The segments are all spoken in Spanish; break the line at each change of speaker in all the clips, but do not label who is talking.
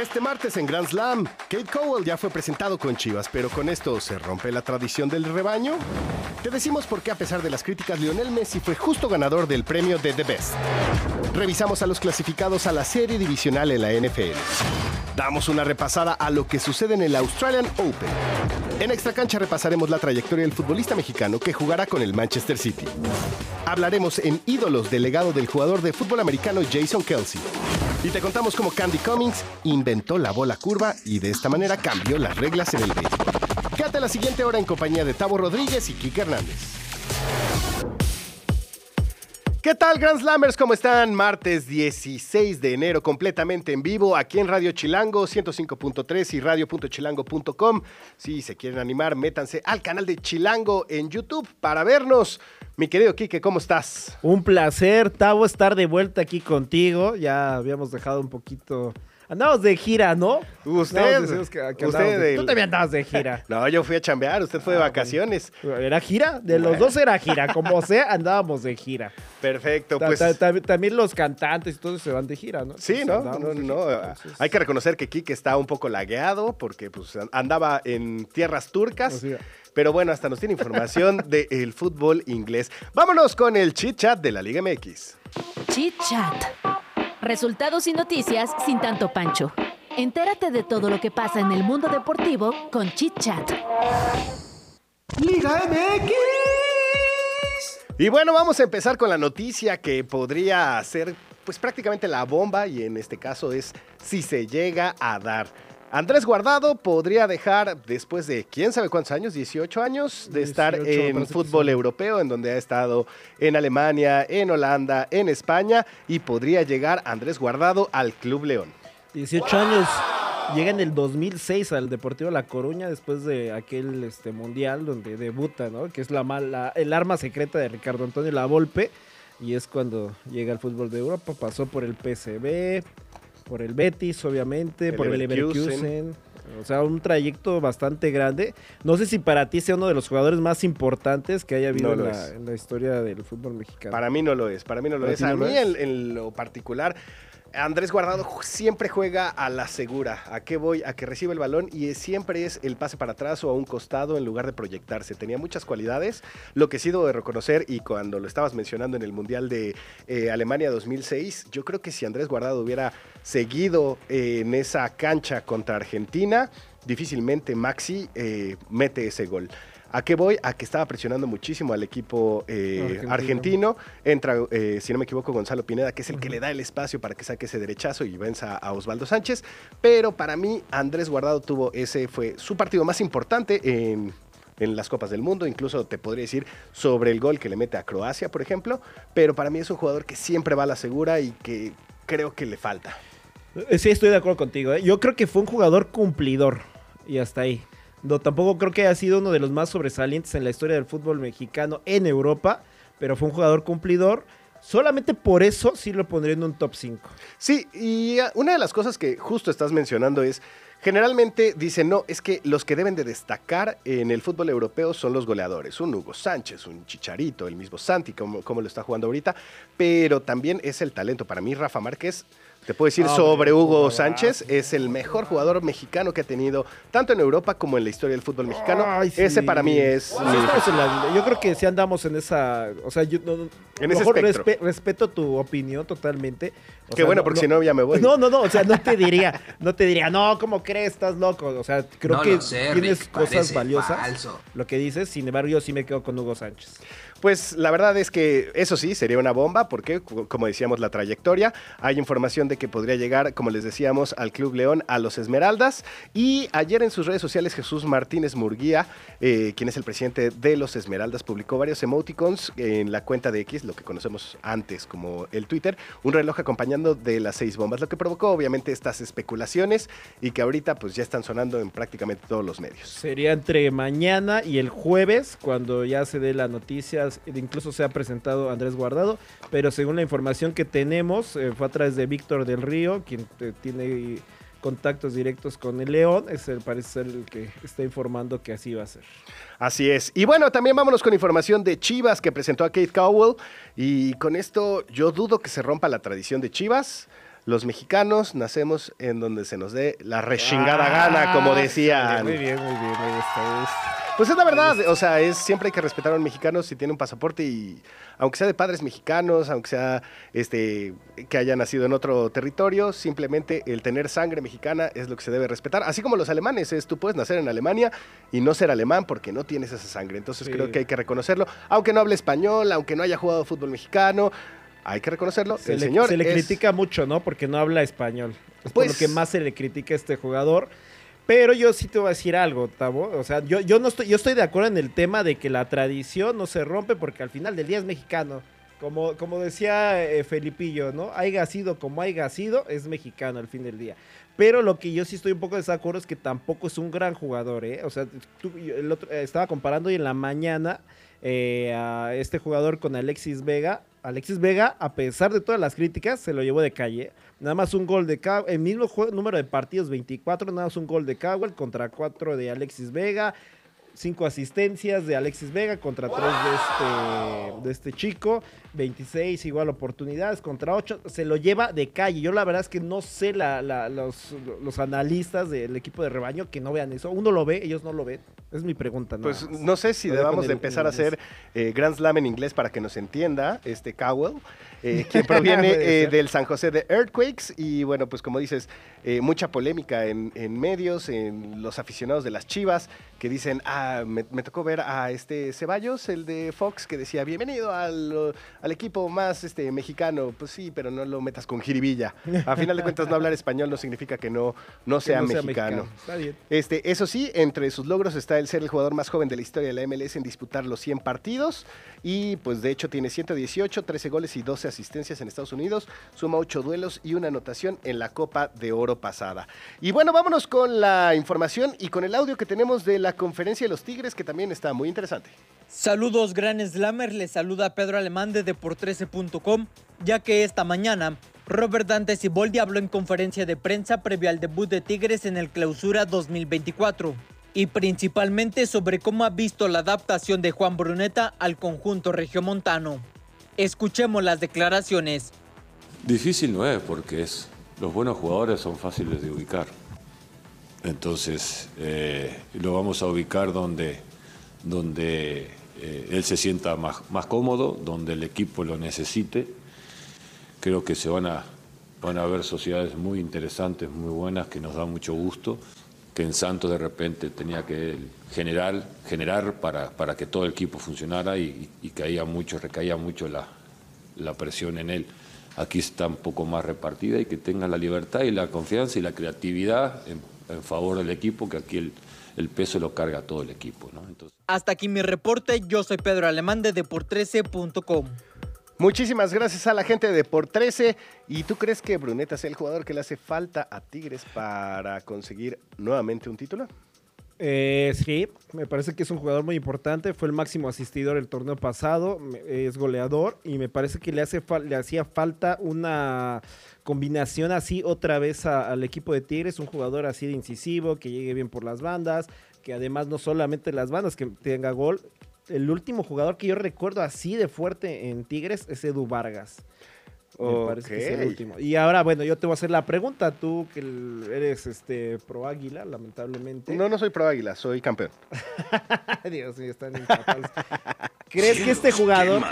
Este martes en Grand Slam, Kate Cowell ya fue presentado con Chivas, pero con esto se rompe la tradición del rebaño. Te decimos por qué a pesar de las críticas, Lionel Messi fue justo ganador del premio de The Best. Revisamos a los clasificados a la serie divisional en la NFL. Damos una repasada a lo que sucede en el Australian Open. En Extra Cancha repasaremos la trayectoria del futbolista mexicano que jugará con el Manchester City. Hablaremos en Ídolos del legado del jugador de fútbol americano Jason Kelsey. Y te contamos cómo Candy Cummings inventó la bola curva y de esta manera cambió las reglas en el béisbol. Quédate la siguiente hora en compañía de Tavo Rodríguez y Kike Hernández. ¿Qué tal, Grand Slammers? ¿Cómo están? Martes 16 de enero, completamente en vivo, aquí en Radio Chilango 105.3 y radio.chilango.com. Si se quieren animar, métanse al canal de Chilango en YouTube para vernos. Mi querido Quique, ¿cómo estás?
Un placer, Tavo, estar de vuelta aquí contigo. Ya habíamos dejado un poquito Andamos de gira, ¿no?
Usted,
usted Tú también andabas de gira.
no, yo fui a chambear, usted fue de ah, vacaciones.
¿Era gira? De los dos era gira, como sea, andábamos de gira.
Perfecto, pues.
también los cantantes y todos se van de gira, ¿no?
Sí, ¿no? No, no, Hay que reconocer que Kike está un poco lagueado porque pues, andaba en tierras turcas. Pero bueno, hasta nos tiene información del fútbol inglés. Vámonos con el chit chat de la Liga MX.
Chit chat. Resultados y noticias sin tanto pancho. Entérate de todo lo que pasa en el mundo deportivo con Chit Chat.
Liga MX. Y bueno, vamos a empezar con la noticia que podría ser pues prácticamente la bomba y en este caso es si se llega a dar. Andrés Guardado podría dejar, después de quién sabe cuántos años, 18 años, de estar en fútbol europeo, en donde ha estado en Alemania, en Holanda, en España, y podría llegar Andrés Guardado al Club León.
18 años. Llega en el 2006 al Deportivo La Coruña después de aquel este, mundial donde debuta, ¿no? Que es la, mala, el arma secreta de Ricardo Antonio Lavolpe. Y es cuando llega al fútbol de Europa. Pasó por el PSV, por el Betis, obviamente, por el Leverkusen. O sea, un trayecto bastante grande. No sé si para ti sea uno de los jugadores más importantes que haya habido en, la, historia del fútbol mexicano.
Para mí no lo es, para mí no lo es. A mí en, lo particular, Andrés Guardado siempre juega a la segura. ¿A qué voy? A que recibe el balón y siempre es el pase para atrás o a un costado en lugar de proyectarse. Tenía muchas cualidades. Lo que he sido de reconocer, y cuando lo estabas mencionando en el Mundial de eh, Alemania 2006, yo creo que si Andrés Guardado hubiera seguido eh, en esa cancha contra Argentina, difícilmente Maxi eh, mete ese gol. ¿A qué voy? A que estaba presionando muchísimo al equipo eh, argentino. Entra, eh, si no me equivoco, Gonzalo Pineda, que es el que le da el espacio para que saque ese derechazo y venza a Osvaldo Sánchez. Pero para mí, Andrés Guardado tuvo ese, fue su partido más importante en, en las Copas del Mundo, incluso te podría decir sobre el gol que le mete a Croacia, por ejemplo, pero para mí es un jugador que siempre va a la segura y que creo que le falta.
Eh, sí, estoy de acuerdo contigo. Yo creo que fue un jugador cumplidor y hasta ahí. No, tampoco creo que haya sido uno de los más sobresalientes en la historia del fútbol mexicano en Europa, pero fue un jugador cumplidor. Solamente por eso sí lo pondría en un top 5.
Sí, y una de las cosas que justo estás mencionando es, generalmente dicen, no, es que los que deben de destacar en el fútbol europeo son los goleadores, un Hugo Sánchez, un Chicharito, el mismo Santi, como, como lo está jugando ahorita, pero también es el talento. Para mí, Rafa Márquez te puedo decir sobre Hugo Sánchez, es el mejor jugador mexicano que ha tenido tanto en Europa como en la historia del fútbol mexicano. Ese para mí es...
yo creo que sí andamos en esa... O sea, yo en ese respeto tu opinión totalmente.
Qué bueno, porque si no ya me voy.
No, no, no, o sea, no te diría, no te diría, no, ¿cómo crees? Estás loco. O sea, creo que tienes cosas valiosas. Lo que dices, sin embargo, yo sí me quedo con Hugo Sánchez.
Pues la verdad es que eso sí, sería una bomba, porque como decíamos la trayectoria, hay información de que podría llegar, como les decíamos, al Club León, a los Esmeraldas. Y ayer en sus redes sociales Jesús Martínez Murguía, eh, quien es el presidente de los Esmeraldas, publicó varios emoticons en la cuenta de X, lo que conocemos antes como el Twitter, un reloj acompañando de las seis bombas, lo que provocó obviamente estas especulaciones y que ahorita pues ya están sonando en prácticamente todos los medios.
Sería entre mañana y el jueves cuando ya se dé la noticia, incluso se ha presentado Andrés Guardado, pero según la información que tenemos eh, fue a través de Víctor del Río, quien eh, tiene contactos directos con el León, es el parece ser el que está informando que así va a ser.
Así es. Y bueno, también vámonos con información de Chivas que presentó a Kate Cowell. Y con esto yo dudo que se rompa la tradición de Chivas. Los mexicanos nacemos en donde se nos dé la rechingada gana, como ah, decían.
Muy bien, muy bien,
Pues es la verdad, o sea, es siempre hay que respetar a un mexicano si tiene un pasaporte y aunque sea de padres mexicanos, aunque sea este que haya nacido en otro territorio, simplemente el tener sangre mexicana es lo que se debe respetar, así como los alemanes, es tú puedes nacer en Alemania y no ser alemán porque no tienes esa sangre. Entonces creo que hay que reconocerlo, aunque no hable español, aunque no haya jugado fútbol mexicano, hay que reconocerlo.
Se
el
le,
señor
se le critica mucho, ¿no? Porque no habla español. Es por lo que pues más se le critica a este jugador. Pero yo sí te voy a decir algo, Tavo. O sea, yo, yo no estoy, yo estoy de acuerdo en el tema de que la tradición no se rompe porque al final del día es mexicano. Como, como decía eh, Felipillo, ¿no? Haiga sido como haya sido, es mexicano al fin del día. Pero lo que yo sí estoy un poco desacuerdo es que tampoco es un gran jugador, ¿eh? O sea, el otro, eh, estaba comparando y en la mañana eh, a este jugador con Alexis Vega. Alexis Vega, a pesar de todas las críticas, se lo llevó de calle. Nada más un gol de Cowell, el mismo número de partidos, 24, nada más un gol de Cowell contra 4 de Alexis Vega cinco asistencias de Alexis Vega contra tres de este, de este chico, 26 igual oportunidades contra 8, se lo lleva de calle. Yo la verdad es que no sé los, los, analistas del equipo de rebaño que no vean eso. Uno lo ve, ellos no lo ven. Es mi pregunta.
Pues no sé si debamos de empezar a hacer eh, Grand Slam en inglés para que nos entienda este Cowell, eh, que proviene eh, del San José de Earthquakes. Y bueno, pues como dices, mucha polémica en, en medios, en los aficionados de las Chivas, que dicen, ah, me, tocó ver a este Ceballos, el de Fox, que decía, bienvenido al, equipo más este, mexicano. Pues sí, pero no lo metas con jiribilla. A final de cuentas, no hablar español no significa que no, no, sea, mexicano. Este, eso sí, entre sus logros está el ser el jugador más joven de la historia de la MLS en disputar los 100 partidos. Y pues de hecho tiene 118, 13 goles y 12 asistencias en Estados Unidos. Suma 8 duelos y una anotación en la Copa de Oro pasada. Y bueno, vámonos con la información y con el audio que tenemos de la conferencia de los Tigres, que también está muy interesante.
Saludos, Gran Slammer. Les saluda Pedro Alemán de Depor13.com, ya que esta mañana Robert Dante Siboldi habló en conferencia de prensa previo al debut de Tigres en el Clausura 2024 y principalmente sobre cómo ha visto la adaptación de Juan Bruneta al conjunto regiomontano. Escuchemos las declaraciones.
Difícil no es porque es, los buenos jugadores son fáciles de ubicar. Entonces, eh, lo vamos a ubicar donde, donde eh, él se sienta más, más, cómodo, donde el equipo lo necesite. Creo que se van a, van a ver sociedades muy interesantes, muy buenas, que nos da mucho gusto, que en Santos de repente tenía que generar, generar para, para que todo el equipo funcionara y, caía mucho, recaía mucho la, la presión en él aquí está un poco más repartida y que tenga la libertad y la confianza y la creatividad en favor del equipo, que aquí el, peso lo carga todo el equipo. ¿no?
Hasta aquí mi reporte, yo soy Pedro Alemán de Deport13.com.
Muchísimas gracias a la gente de Deport 13. ¿Y tú crees que Bruneta sea el jugador que le hace falta a Tigres para conseguir nuevamente un título?
Eh, sí, me parece que es un jugador muy importante. Fue el máximo asistidor el torneo pasado. Es goleador y me parece que le, hace le hacía falta una combinación así otra vez al equipo de Tigres. Un jugador así de incisivo, que llegue bien por las bandas, que además no solamente las bandas, que tenga gol. El último jugador que yo recuerdo así de fuerte en Tigres es Edu Vargas. Me parece que es el último. Y ahora, bueno, yo te voy a hacer la pregunta. Tú que eres este pro águila, lamentablemente.
No, no soy pro águila, soy campeón.
Dios mío, están ¿Crees que este jugador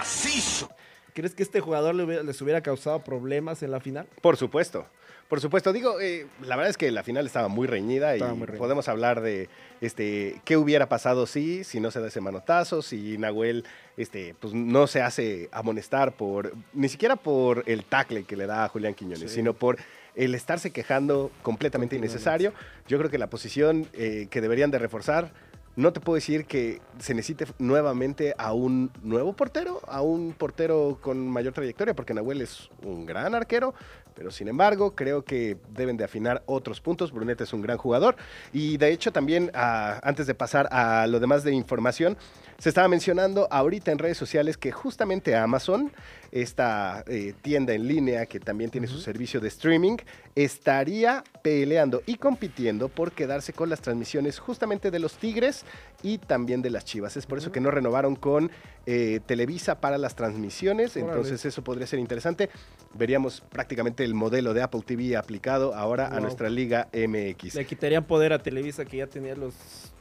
¿Crees que este jugador les hubiera causado problemas en la final?
Por supuesto. Por supuesto, digo, eh, la verdad es que la final estaba muy reñida y podemos hablar de este qué hubiera pasado si, si no se da ese manotazo, si Nahuel este, pues, no se hace amonestar por, ni siquiera por el tackle que le da a Julián Quiñones, sino por el estarse quejando completamente. innecesario. Yo creo que la posición eh, que deberían de reforzar no te puedo decir que se necesite nuevamente a un nuevo portero, a un portero con mayor trayectoria, porque Nahuel es un gran arquero, pero sin embargo creo que deben de afinar otros puntos. Brunete es un gran jugador y de hecho también ah, antes de pasar a lo demás de información, se estaba mencionando ahorita en redes sociales que justamente Amazon, esta eh, tienda en línea que también tiene su servicio de streaming, estaría peleando y compitiendo por quedarse con las transmisiones justamente de los Tigres y también de las Chivas. Es por eso que no renovaron con eh, Televisa para las transmisiones, entonces eso podría ser interesante. Veríamos prácticamente el modelo de Apple TV aplicado ahora a nuestra Liga MX.
Le quitarían poder a Televisa que ya tenía los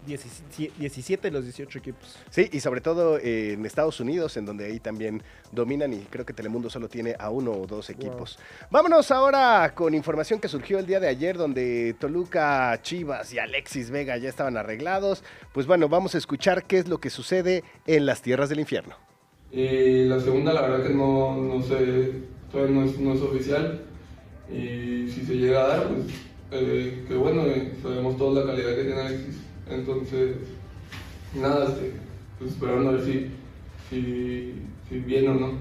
17 de los 18 equipos.
Sí, y sobre todo eh, en Estados Unidos, en donde ahí también dominan y creo que Telemundo solo tiene a uno o dos equipos. Vámonos ahora con información que surgió el día de ayer, donde Toluca, Chivas y Alexis Vega ya estaban arreglados. Pues bueno, vamos a escuchar qué es lo que sucede en las tierras del infierno.
Eh, la segunda, la verdad que no, no sé, todavía no es, no es oficial. Y si se llega a dar, pues eh, que bueno, sabemos toda la calidad que tiene Alexis entonces, nada, este, pues esperando a ver si, si, bien o no.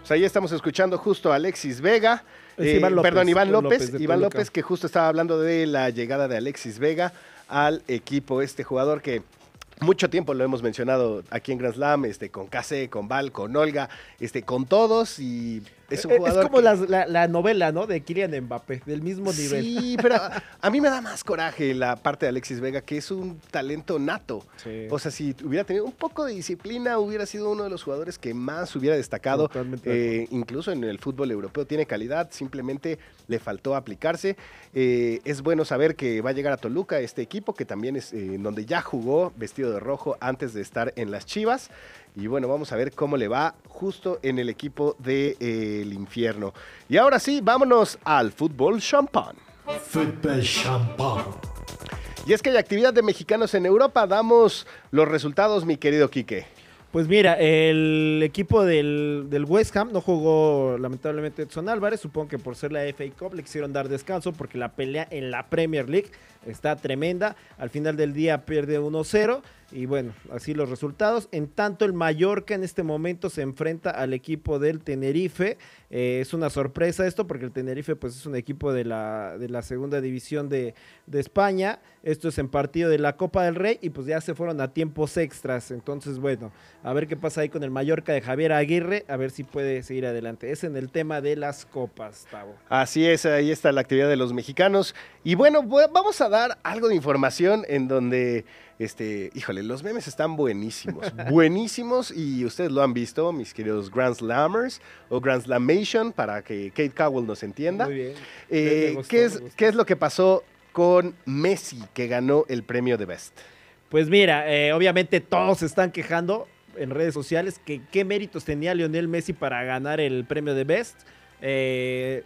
Pues ahí estamos escuchando justo a Alexis Vega. Eh, perdón, Iván López. Iván López, que justo estaba hablando de la llegada de Alexis Vega al equipo. Este jugador que mucho tiempo lo hemos mencionado aquí en Grand Slam, este, con Case, con Val, con Olga, este, con todos y es un
eh,
jugador.
Es como la, novela, ¿no? De Kylian Mbappé, del mismo nivel.
Sí, pero a, mí me da más coraje la parte de Alexis Vega, que es un talento nato. O sea, si hubiera tenido un poco de disciplina, hubiera sido uno de los jugadores que más hubiera destacado. Eh, incluso en el fútbol europeo tiene calidad, simplemente le faltó aplicarse. Eh, es bueno saber que va a llegar a Toluca este equipo, que también es donde ya jugó vestido de rojo antes de estar en las Chivas. Y bueno, vamos a ver cómo le va justo en el equipo del de, eh, infierno. Y ahora sí, vámonos al fútbol champán. Fútbol champán. Y es que hay actividad de mexicanos en Europa. Damos los resultados, mi querido Quique.
Pues mira, el equipo del, del, West Ham no jugó lamentablemente Edson Álvarez, supongo que por ser la FA Cup le quisieron dar descanso porque la pelea en la Premier League está tremenda. Al final del día pierde 1-0 y bueno, así los resultados. En tanto, el Mallorca en este momento se enfrenta al equipo del Tenerife. Eh, es una sorpresa esto porque el Tenerife pues, es un equipo de la, de la segunda división de, de, España. Esto es en partido de la Copa del Rey y pues ya se fueron a tiempos extras. Entonces, bueno, a ver qué pasa ahí con el Mallorca de Javier Aguirre, a ver si puede seguir adelante. Es en el tema de las copas, Tavo.
Así es, ahí está la actividad de los mexicanos. Y bueno, vamos a dar algo de información en donde este, híjole, los memes están buenísimos, buenísimos y ustedes lo han visto, mis queridos Grand Slammers o Grand Slamation, para que Kate Cowell nos entienda. Muy bien. Eh, ¿qué, es, ¿Qué es lo que pasó con Messi, que ganó el premio de Best?
Pues mira, eh, obviamente todos se están quejando en redes sociales que qué méritos tenía Lionel Messi para ganar el premio de Best. Eh,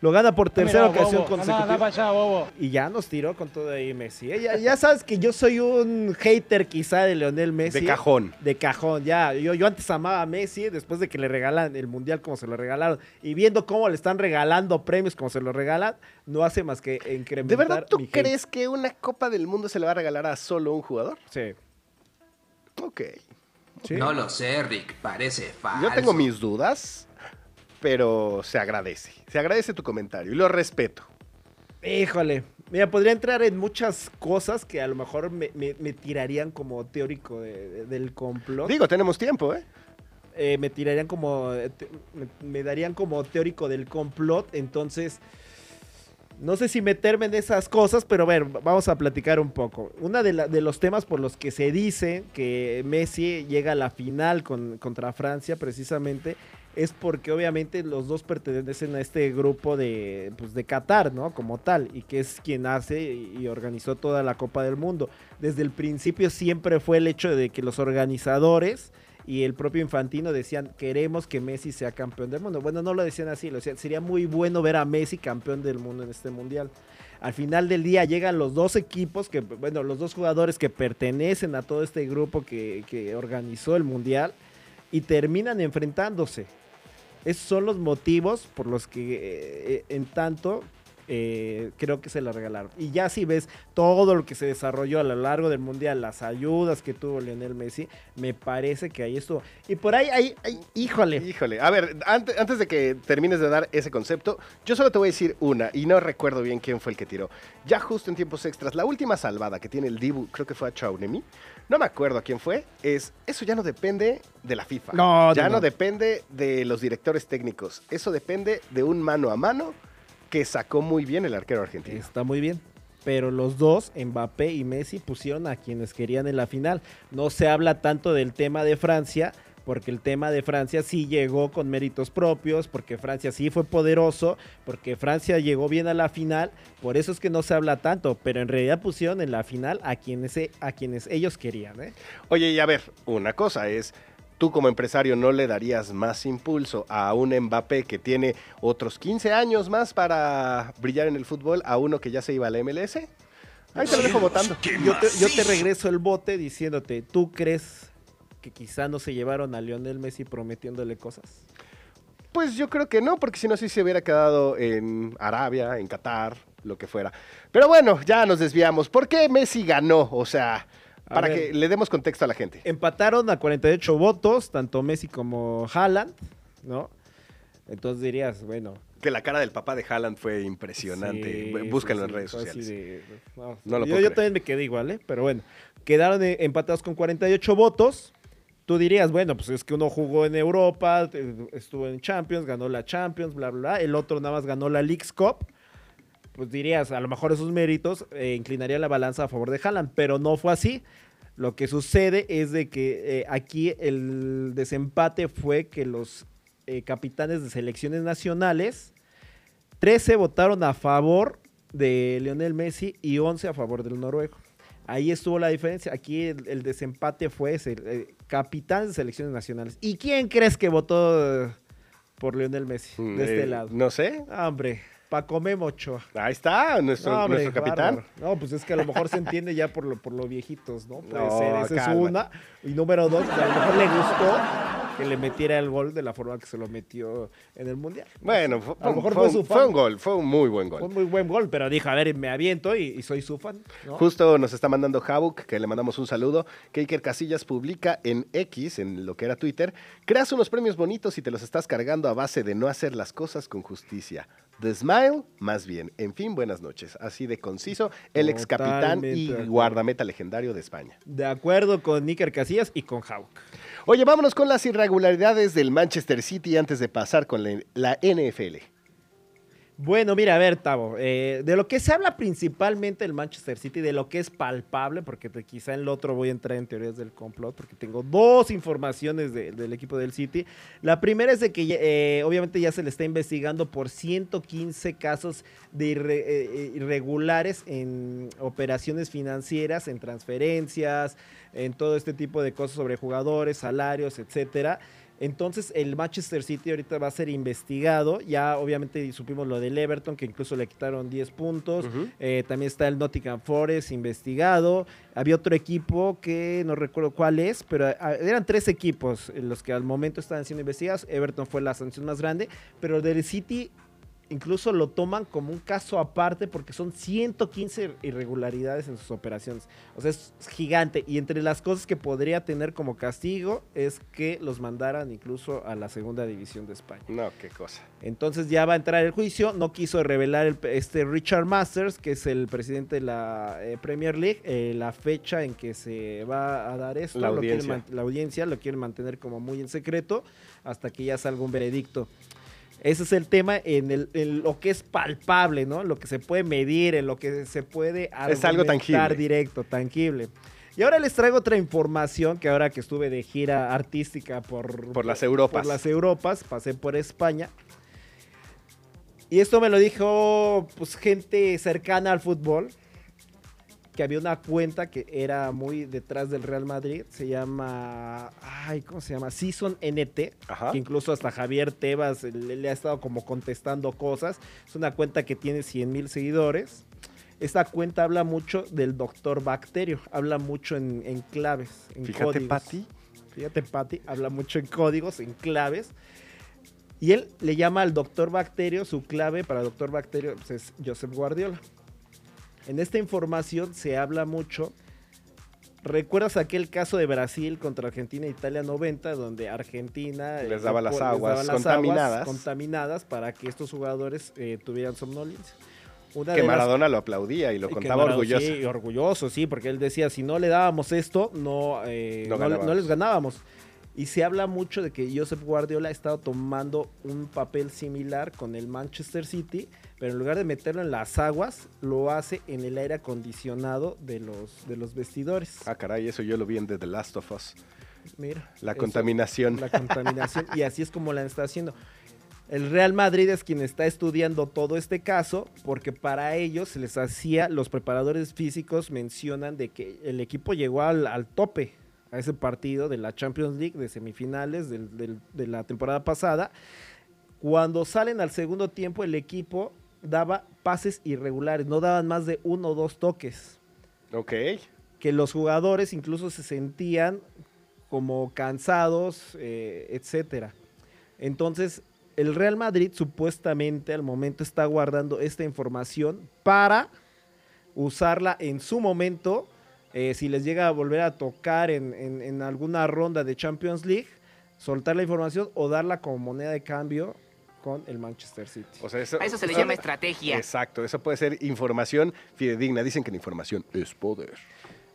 lo gana por tercera ocasión consecutiva. y ya nos tiró con todo ahí Messi. ¿eh? Ya, sabes que yo soy un hater quizá de Leonel Messi.
De cajón.
De cajón, ya. Yo, yo antes amaba a Messi después de que le regalan el Mundial como se lo regalaron. Y viendo cómo le están regalando premios como se lo regalan, no hace más que incrementar
¿De verdad tú crees que una Copa del Mundo se le va a regalar a solo un jugador?
Sí.
Ok.
No lo sé, Rick. Parece falso.
Yo tengo mis dudas pero se agradece. Se agradece tu comentario y lo respeto.
Híjole, mira, podría entrar en muchas cosas que a lo mejor me, tirarían como teórico del complot.
Digo, tenemos tiempo, ¿eh?
eh me tirarían como, me, darían como teórico del complot, entonces no sé si meterme en esas cosas, pero a ver, vamos a platicar un poco. Uno de, de, los temas por los que se dice que Messi llega a la final con, contra Francia precisamente es porque obviamente los dos pertenecen a este grupo de, pues, de Qatar, ¿no? Como tal, y que es quien hace y organizó toda la Copa del Mundo. Desde el principio siempre fue el hecho de que los organizadores y el propio Infantino decían, queremos que Messi sea campeón del mundo. Bueno, no lo decían así, lo decían, sería muy bueno ver a Messi campeón del mundo en este mundial. Al final del día llegan los dos equipos, que, bueno, los dos jugadores que pertenecen a todo este grupo que, que organizó el mundial y terminan enfrentándose. Esos son los motivos por los que eh, eh, en tanto eh, creo que se la regalaron. Y ya si ves todo lo que se desarrolló a lo largo del Mundial, las ayudas que tuvo Lionel Messi, me parece que ahí estuvo. Y por ahí, ahí, híjole.
Híjole. A ver, antes, antes, de que termines de dar ese concepto, yo solo te voy a decir una, y no recuerdo bien quién fue el que tiró. Ya justo en tiempos extras, la última salvada que tiene el Dibu, creo que fue a Chaunemi, no me acuerdo a quién fue, es, eso ya no depende de la FIFA.
No,
ya no depende de los directores técnicos. Eso depende de un mano a mano que sacó muy bien el arquero argentino.
Está muy bien. Pero los dos, Mbappé y Messi, pusieron a quienes querían en la final. No se habla tanto del tema de Francia, porque el tema de Francia sí llegó con méritos propios, porque Francia sí fue poderoso, porque Francia llegó bien a la final, por eso es que no se habla tanto, pero en realidad pusieron en la final a quienes, a quienes ellos querían. ¿eh?
Oye, y a ver, una cosa es, tú como empresario no le darías más impulso a un Mbappé que tiene otros 15 años más para brillar en el fútbol a uno que ya se iba a la MLS? Ahí te lo dejo votando.
Yo te, regreso el bote diciéndote, ¿tú crees que quizá no se llevaron a Lionel Messi prometiéndole cosas?
Pues yo creo que no, porque si no, sí se hubiera quedado en Arabia, en Qatar, lo que fuera. Pero bueno, ya nos desviamos. ¿Por qué Messi ganó? O sea, para que le demos contexto a la gente.
Empataron a 48 votos, tanto Messi como Haaland, ¿no? Entonces dirías, bueno.
Que la cara del papá de Haaland fue impresionante. Búsquenlo en redes sociales.
no, lo yo, yo, también me quedé igual, ¿eh? Pero bueno, quedaron eh, empatados con 48 votos. Tú dirías, bueno, pues es que uno jugó en Europa, estuvo en Champions, ganó la Champions, bla, bla, bla. El otro nada más ganó la League's Cup pues dirías, a lo mejor esos méritos eh, inclinaría la balanza a favor de Haaland, pero no fue así. Lo que sucede es de que eh, aquí el desempate fue que los eh, capitanes de selecciones nacionales, 13 votaron a favor de Lionel Messi y 11 a favor del noruego. Ahí estuvo la diferencia. Aquí el, desempate fue ese, capitanes de selecciones nacionales. ¿Y quién crees que votó por Lionel Messi de este lado?
No sé.
Hombre, Paco Memocho.
Ahí está, nuestro, nuestro capitán.
No, pues es que a lo mejor se entiende ya por lo, por lo viejitos, ¿no? Puede ser, esa es una. Y número dos, a lo mejor le gustó que le metiera el gol de la forma que se lo metió en el Mundial.
Bueno, fue, a lo mejor fue, su fan. fue, un gol, fue un muy buen gol.
Fue un muy buen gol, pero dijo, a ver, me aviento y, soy su fan.
Justo nos está mandando Havuk, que le mandamos un saludo, que Iker Casillas publica en X, en lo que era Twitter, creas unos premios bonitos y te los estás cargando a base de no hacer las cosas con justicia. The Smile, más bien. En fin, buenas noches. Así de conciso, el ex capitán y guardameta legendario de España.
De acuerdo con Níker Casillas y con Hawk.
Oye, vámonos con las irregularidades del Manchester City antes de pasar con la NFL.
Bueno, mira, a ver, Tavo, eh, de lo que se habla principalmente el Manchester City, de lo que es palpable, porque quizá en el otro voy a entrar en teorías del complot, porque tengo dos informaciones del equipo del City. La primera es de que eh, obviamente ya se le está investigando por 115 casos de eh, irregulares en operaciones financieras, en transferencias, en todo este tipo de cosas sobre jugadores, salarios, etcétera. Entonces el Manchester City ahorita va a ser investigado. Ya obviamente supimos lo del Everton, que incluso le quitaron 10 puntos. Eh, también está el Nottingham Forest investigado. Había otro equipo que no recuerdo cuál es, pero ah, eran tres equipos los que al momento estaban siendo investigados. Everton fue la sanción más grande, pero del City incluso lo toman como un caso aparte porque son 115 irregularidades en sus operaciones. O sea, es gigante. Y entre las cosas que podría tener como castigo es que los mandaran incluso a la segunda división de España.
No, qué cosa.
Entonces ya va a entrar el juicio. No quiso revelar este Richard Masters, que es el presidente de la eh, Premier League, eh, la fecha en que se va a dar esto.
La audiencia.
la audiencia lo quieren mantener como muy en secreto hasta que ya salga un veredicto. Ese es el tema en, lo que es palpable, ¿no? Lo que se puede medir, en lo que se puede
es algo tangible.
directo, tangible. Y ahora les traigo otra información que ahora que estuve de gira artística por,
por las Europas.
Por las Europas, pasé por España. Y esto me lo dijo pues gente cercana al fútbol que había una cuenta que era muy detrás del Real Madrid, se llama, ay, ¿cómo se llama? Season NT, que incluso hasta Javier Tebas le, ha estado como contestando cosas. Es una cuenta que tiene 100 mil seguidores. Esta cuenta habla mucho del doctor Bacterio, habla mucho en, claves, en
Fíjate, Pati.
Fíjate, Pati, habla mucho en códigos, en claves. Y él le llama al doctor Bacterio, su clave para doctor Bacterio pues, es Joseph Guardiola. En esta información se habla mucho. ¿Recuerdas aquel caso de Brasil contra Argentina e Italia 90, donde Argentina
les daba las aguas contaminadas.
contaminadas para que estos jugadores eh, tuvieran somnolencia?
que Maradona lo aplaudía y lo contaba orgulloso.
Sí, orgulloso, sí, porque él decía, si no le dábamos esto, no, eh, no les ganábamos. Y se habla mucho de que Joseph Guardiola ha estado tomando un papel similar con el Manchester City, pero en lugar de meterlo en las aguas, lo hace en el aire acondicionado de los, de los vestidores.
Ah, caray, eso yo lo vi en The Last of Us.
Mira.
La contaminación.
La contaminación. y así es como la está haciendo. El Real Madrid es quien está estudiando todo este caso porque para ellos se les hacía, los preparadores físicos mencionan de que el equipo llegó al, al tope a ese partido de la Champions League de semifinales de la temporada pasada. Cuando salen al segundo tiempo, el equipo daba pases irregulares, no daban más de uno o dos toques.
Ok.
Que los jugadores incluso se sentían como cansados, eh, etcétera. Entonces, el Real Madrid supuestamente al momento está guardando esta información para usarla en su momento eh, si les llega a volver a tocar en, alguna ronda de Champions League, soltar la información o darla como moneda de cambio con el Manchester City.
eso, a eso se le llama estrategia.
Exacto, eso puede ser información fidedigna. Dicen que la información es poder.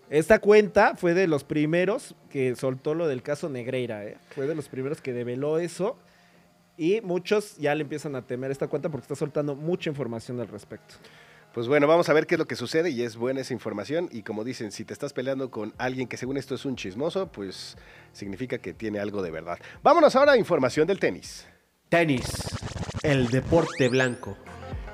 Esta cuenta fue de los primeros que soltó lo del caso Negreira, ¿eh? fue de los primeros que develó eso. Y muchos ya le empiezan a temer esta cuenta porque está soltando mucha información al respecto.
Pues bueno, vamos a ver qué es lo que sucede y es buena esa información. Y como dicen, si te estás peleando con alguien que según esto es un chismoso, pues significa que tiene algo de verdad. Vámonos ahora a información del tenis.
Tenis, el deporte blanco.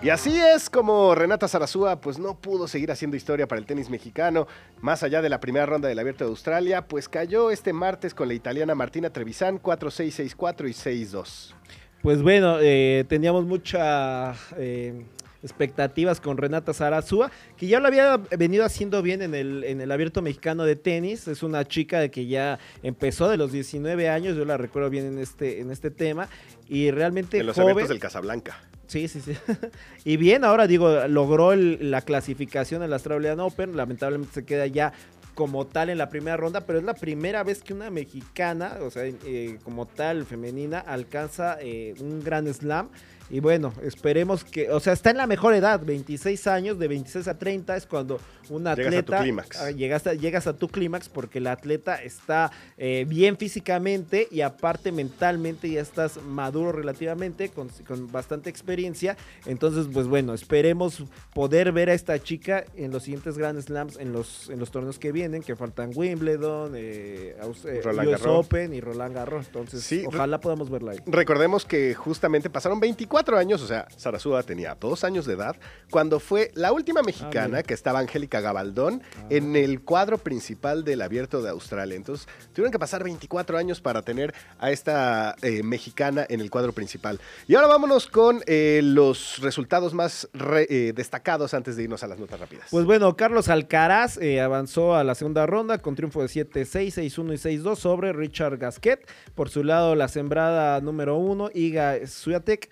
Y así es como Renata Zarazúa pues no pudo seguir haciendo historia para el tenis mexicano. Más allá de la primera ronda del Abierto de Australia, pues cayó este martes con la italiana Martina Trevisan 4-6, 6-4 y 6-2.
Pues bueno, eh, teníamos mucha... Eh, expectativas con Renata Zarazúa, que ya lo había venido haciendo bien en el, en el abierto mexicano de tenis. Es una chica de que ya empezó de los 19 años, yo la recuerdo bien en este, en este tema. Y realmente.
En los eventos del Casablanca.
Sí, sí, sí. y bien, ahora digo, logró la clasificación en la Australian Open. Lamentablemente se queda ya como tal en la primera ronda, pero es la primera vez que una mexicana, o sea, eh, como tal, femenina, alcanza eh, un gran slam. Y bueno, esperemos que, o sea, está en la mejor edad, 26 años, de 26 a 30 es cuando un atleta... Llegas a tu llegas, a, tu clímax porque el atleta está eh, bien físicamente y aparte mentalmente ya estás maduro relativamente, con, bastante experiencia. Entonces, pues bueno, esperemos poder ver a esta chica en los siguientes Grand Slams, en los, en los torneos que vienen, que faltan Wimbledon, eh, eh US Open y Roland Garros. Entonces, sí, ojalá podamos verla ahí.
Recordemos que justamente pasaron 24 años, o sea, Sarasúa tenía dos años de edad, cuando fue la última mexicana ah, que estaba Angélica Gabaldón ah. en el cuadro principal del Abierto de Australia. Entonces, tuvieron que pasar 24 años para tener a esta eh, mexicana en el cuadro principal. Y ahora vámonos con eh, los resultados más eh, destacados antes de irnos a las notas rápidas.
Pues bueno, Carlos Alcaraz avanzó a la segunda ronda con triunfo de 7-6, 6-1 y 6-2 sobre Richard Gasquet. Por su lado, la sembrada número uno, Iga Swiatek,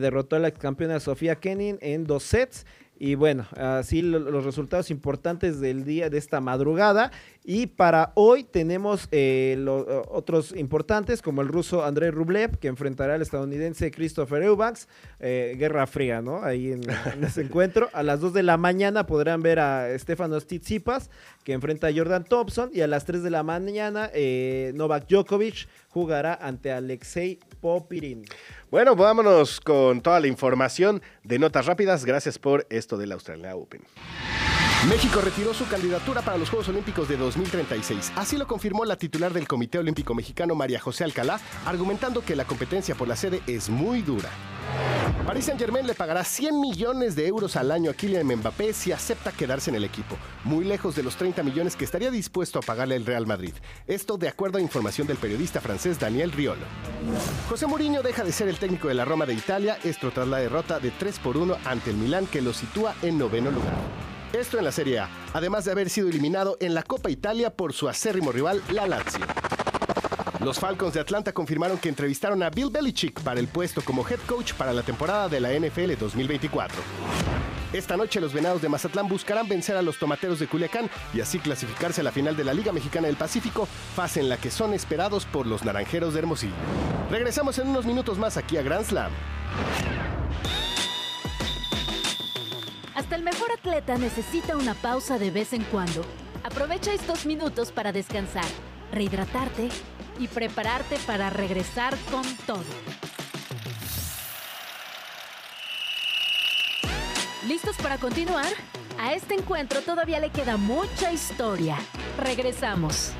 derrotó a la ex campeona Sofía Kenin en dos sets. Y bueno, así los resultados importantes del día de esta madrugada. Y para hoy tenemos eh, los, otros importantes, como el ruso Andrei Rublev, que enfrentará al estadounidense Christopher Eubanks. Eh, guerra fría, ¿no? Ahí en, ese encuentro. A las 2 de la mañana podrán ver a Stefanos Tsitsipas, que enfrenta a Jordan Thompson. Y a las 3 de la mañana, eh, Novak Djokovic jugará ante Alexei
Bueno, vámonos con toda la información de Notas Rápidas. Gracias por esto del Australia Open. México retiró su candidatura para los Juegos Olímpicos de 2036. Así lo confirmó la titular del Comité Olímpico Mexicano, María José Alcalá, argumentando que la competencia por la sede es muy dura. Paris Saint-Germain le pagará 100 millones de euros al año a Kylian Mbappé si acepta quedarse en el equipo, muy lejos de los 30 millones que estaría dispuesto a pagarle el Real Madrid. Esto de acuerdo a información del periodista francés Daniel Riolo. José Mourinho deja de ser el técnico de la Roma de Italia, esto tras la derrota de 3 por 1 ante el Milán que lo sitúa en noveno lugar. Esto en la Serie A, además de haber sido eliminado en la Copa Italia por su acérrimo rival, la Lazio. Los Falcons de Atlanta confirmaron que entrevistaron a Bill Belichick para el puesto como head coach para la temporada de la NFL 2024. Esta noche los Venados de Mazatlán buscarán vencer a los Tomateros de Culiacán y así clasificarse a la final de la Liga Mexicana del Pacífico, fase en la que son esperados por los Naranjeros de Hermosillo. Regresamos en unos minutos más aquí a Grand Slam.
Hasta el mejor atleta necesita una pausa de vez en cuando. Aprovecha estos minutos para descansar, rehidratarte y prepararte para regresar con todo. ¿Listos para continuar? A este encuentro todavía le queda mucha historia. Regresamos.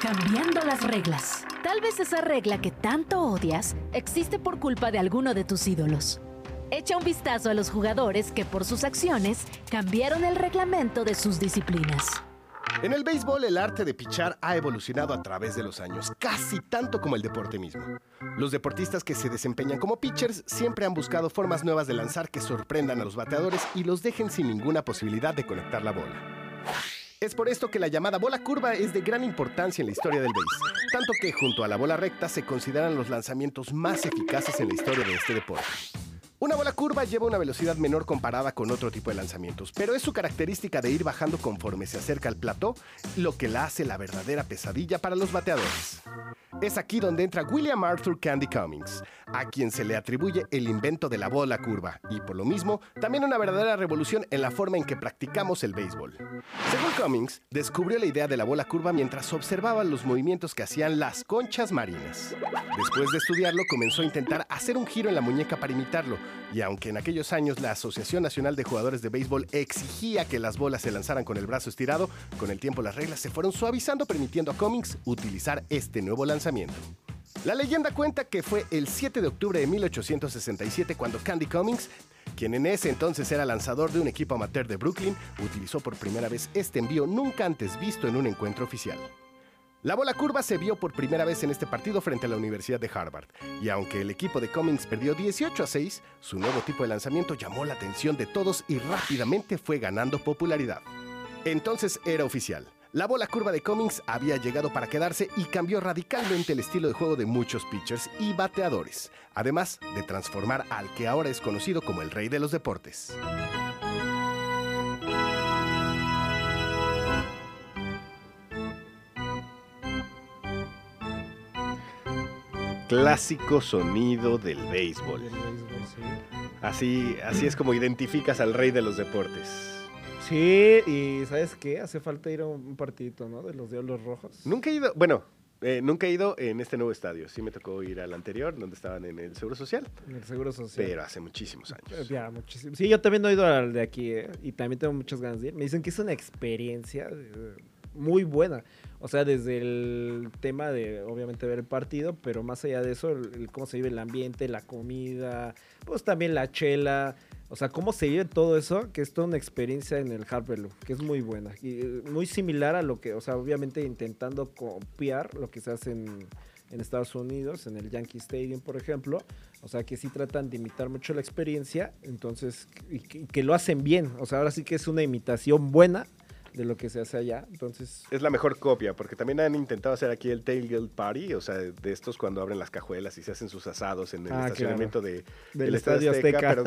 Cambiando las reglas. Tal vez esa regla que tanto odias existe por culpa de alguno de tus ídolos. Echa un vistazo a los jugadores que por sus acciones cambiaron el reglamento de sus disciplinas.
En el béisbol el arte de pichar ha evolucionado a través de los años, casi tanto como el deporte mismo. Los deportistas que se desempeñan como pitchers siempre han buscado formas nuevas de lanzar que sorprendan a los bateadores y los dejen sin ninguna posibilidad de conectar la bola. Es por esto que la llamada bola curva es de gran importancia en la historia del béis, tanto que junto a la bola recta se consideran los lanzamientos más eficaces en la historia de este deporte. Una bola curva lleva una velocidad menor comparada con otro tipo de lanzamientos, pero es su característica de ir bajando conforme se acerca al plató lo que la hace la verdadera pesadilla para los bateadores. Es aquí donde entra William Arthur Candy Cummings, a quien se le atribuye el invento de la bola curva y por lo mismo también una verdadera revolución en la forma en que practicamos el béisbol. Según Cummings, descubrió la idea de la bola curva mientras observaba los movimientos que hacían las conchas marinas. Después de estudiarlo, comenzó a intentar hacer un giro en la muñeca para imitarlo, y aunque en aquellos años la Asociación Nacional de Jugadores de Béisbol exigía que las bolas se lanzaran con el brazo estirado, con el tiempo las reglas se fueron suavizando permitiendo a Cummings utilizar este nuevo lanzamiento. La leyenda cuenta que fue el 7 de octubre de 1867 cuando Candy Cummings, quien en ese entonces era lanzador de un equipo amateur de Brooklyn, utilizó por primera vez este envío nunca antes visto en un encuentro oficial. La bola curva se vio por primera vez en este partido frente a la Universidad de Harvard, y aunque el equipo de Cummings perdió 18 a 6, su nuevo tipo de lanzamiento llamó la atención de todos y rápidamente fue ganando popularidad. Entonces era oficial. La bola curva de Cummings había llegado para quedarse y cambió radicalmente el estilo de juego de muchos pitchers y bateadores, además de transformar al que ahora es conocido como el rey de los deportes. Clásico sonido del béisbol. Así, así es como identificas al rey de los deportes.
Sí, y ¿sabes qué? Hace falta ir a un partidito, ¿no? De los Diablos Rojos.
Nunca he ido, bueno, eh, nunca he ido en este nuevo estadio. Sí me tocó ir al anterior, donde estaban en el Seguro Social.
En el Seguro Social.
Pero hace muchísimos años.
Ya. Sí, yo también no he ido al de aquí, ¿eh? Y también tengo muchas ganas de ir. Me dicen que es una experiencia eh, muy buena. O sea, desde el tema de, obviamente, ver el partido, pero más allá de eso, el cómo se vive el ambiente, la comida, pues también la chela. O sea, cómo se vive todo eso, que es toda una experiencia en el Harvard que es muy buena. Y eh, muy similar a lo que, o sea, obviamente intentando copiar lo que se hace en, Estados Unidos, en el Yankee Stadium, por ejemplo. O sea, que sí tratan de imitar mucho la experiencia, entonces, y que lo hacen bien. O sea, ahora sí que es una imitación buena de lo que se hace allá. Entonces.
Es la mejor copia, porque también han intentado hacer aquí el Tailgate Party, o sea, de estos cuando abren las cajuelas y se hacen sus asados en el ah, estacionamiento de, del, Estadio Azteca, pero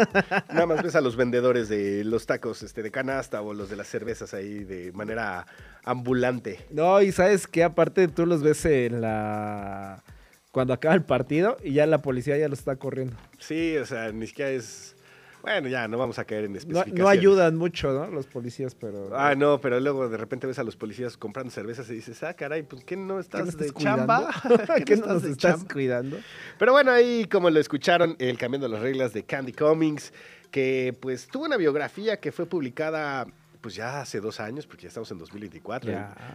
nada más ves a los vendedores de los tacos este, de canasta o los de las cervezas ahí de manera ambulante.
No, y sabes que aparte tú los ves en la. Cuando acaba el partido y ya la policía ya lo está corriendo.
Sí, o sea, ni siquiera es bueno, ya no vamos a caer en especificaciones.
No, ayudan mucho, ¿no? Los policías, pero.
Ah, no, pero luego de repente ves a los policías comprando cervezas y dices, ah, caray, pues ¿qué no estás, de chamba?
¿Qué, no nos estás cuidando?
Pero bueno, ahí como lo escucharon, el cambiando las reglas de Candy Cummings, que pues tuvo una biografía que fue publicada pues ya hace dos años, porque ya estamos en 2024.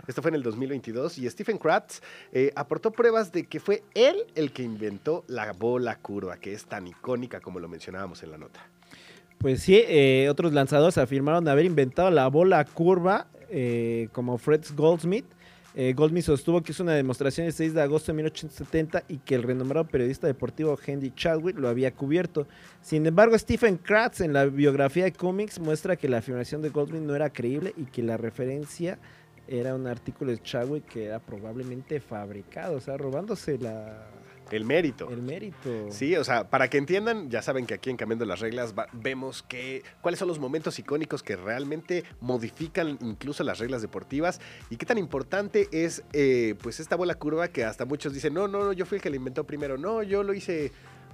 Esto fue en el 2022 y Stephen Kratz eh, aportó pruebas de que fue él el que inventó la bola curva, que es tan icónica como lo mencionábamos en la nota.
Pues sí, eh, otros lanzadores afirmaron haber inventado la bola curva, eh, como Fred Goldsmith, eh, Goldsmith sostuvo que es una demostración el 6 de agosto de 1870 y que el renombrado periodista deportivo Henry Chadwick lo había cubierto. Sin embargo, Stephen Kratz en la biografía de Comics muestra que la afirmación de Goldsmith no era creíble y que la referencia era un artículo de Chadwick que era probablemente fabricado, o sea, robándose la,
el mérito.
El mérito.
Sí, o sea, para que entiendan, ya saben que aquí en Cambiando las Reglas vemos que cuáles son los momentos icónicos que realmente modifican incluso las reglas deportivas y qué tan importante es eh, pues esta bola curva que hasta muchos dicen, no, no, no, yo fui el que la inventó primero, no, yo lo hice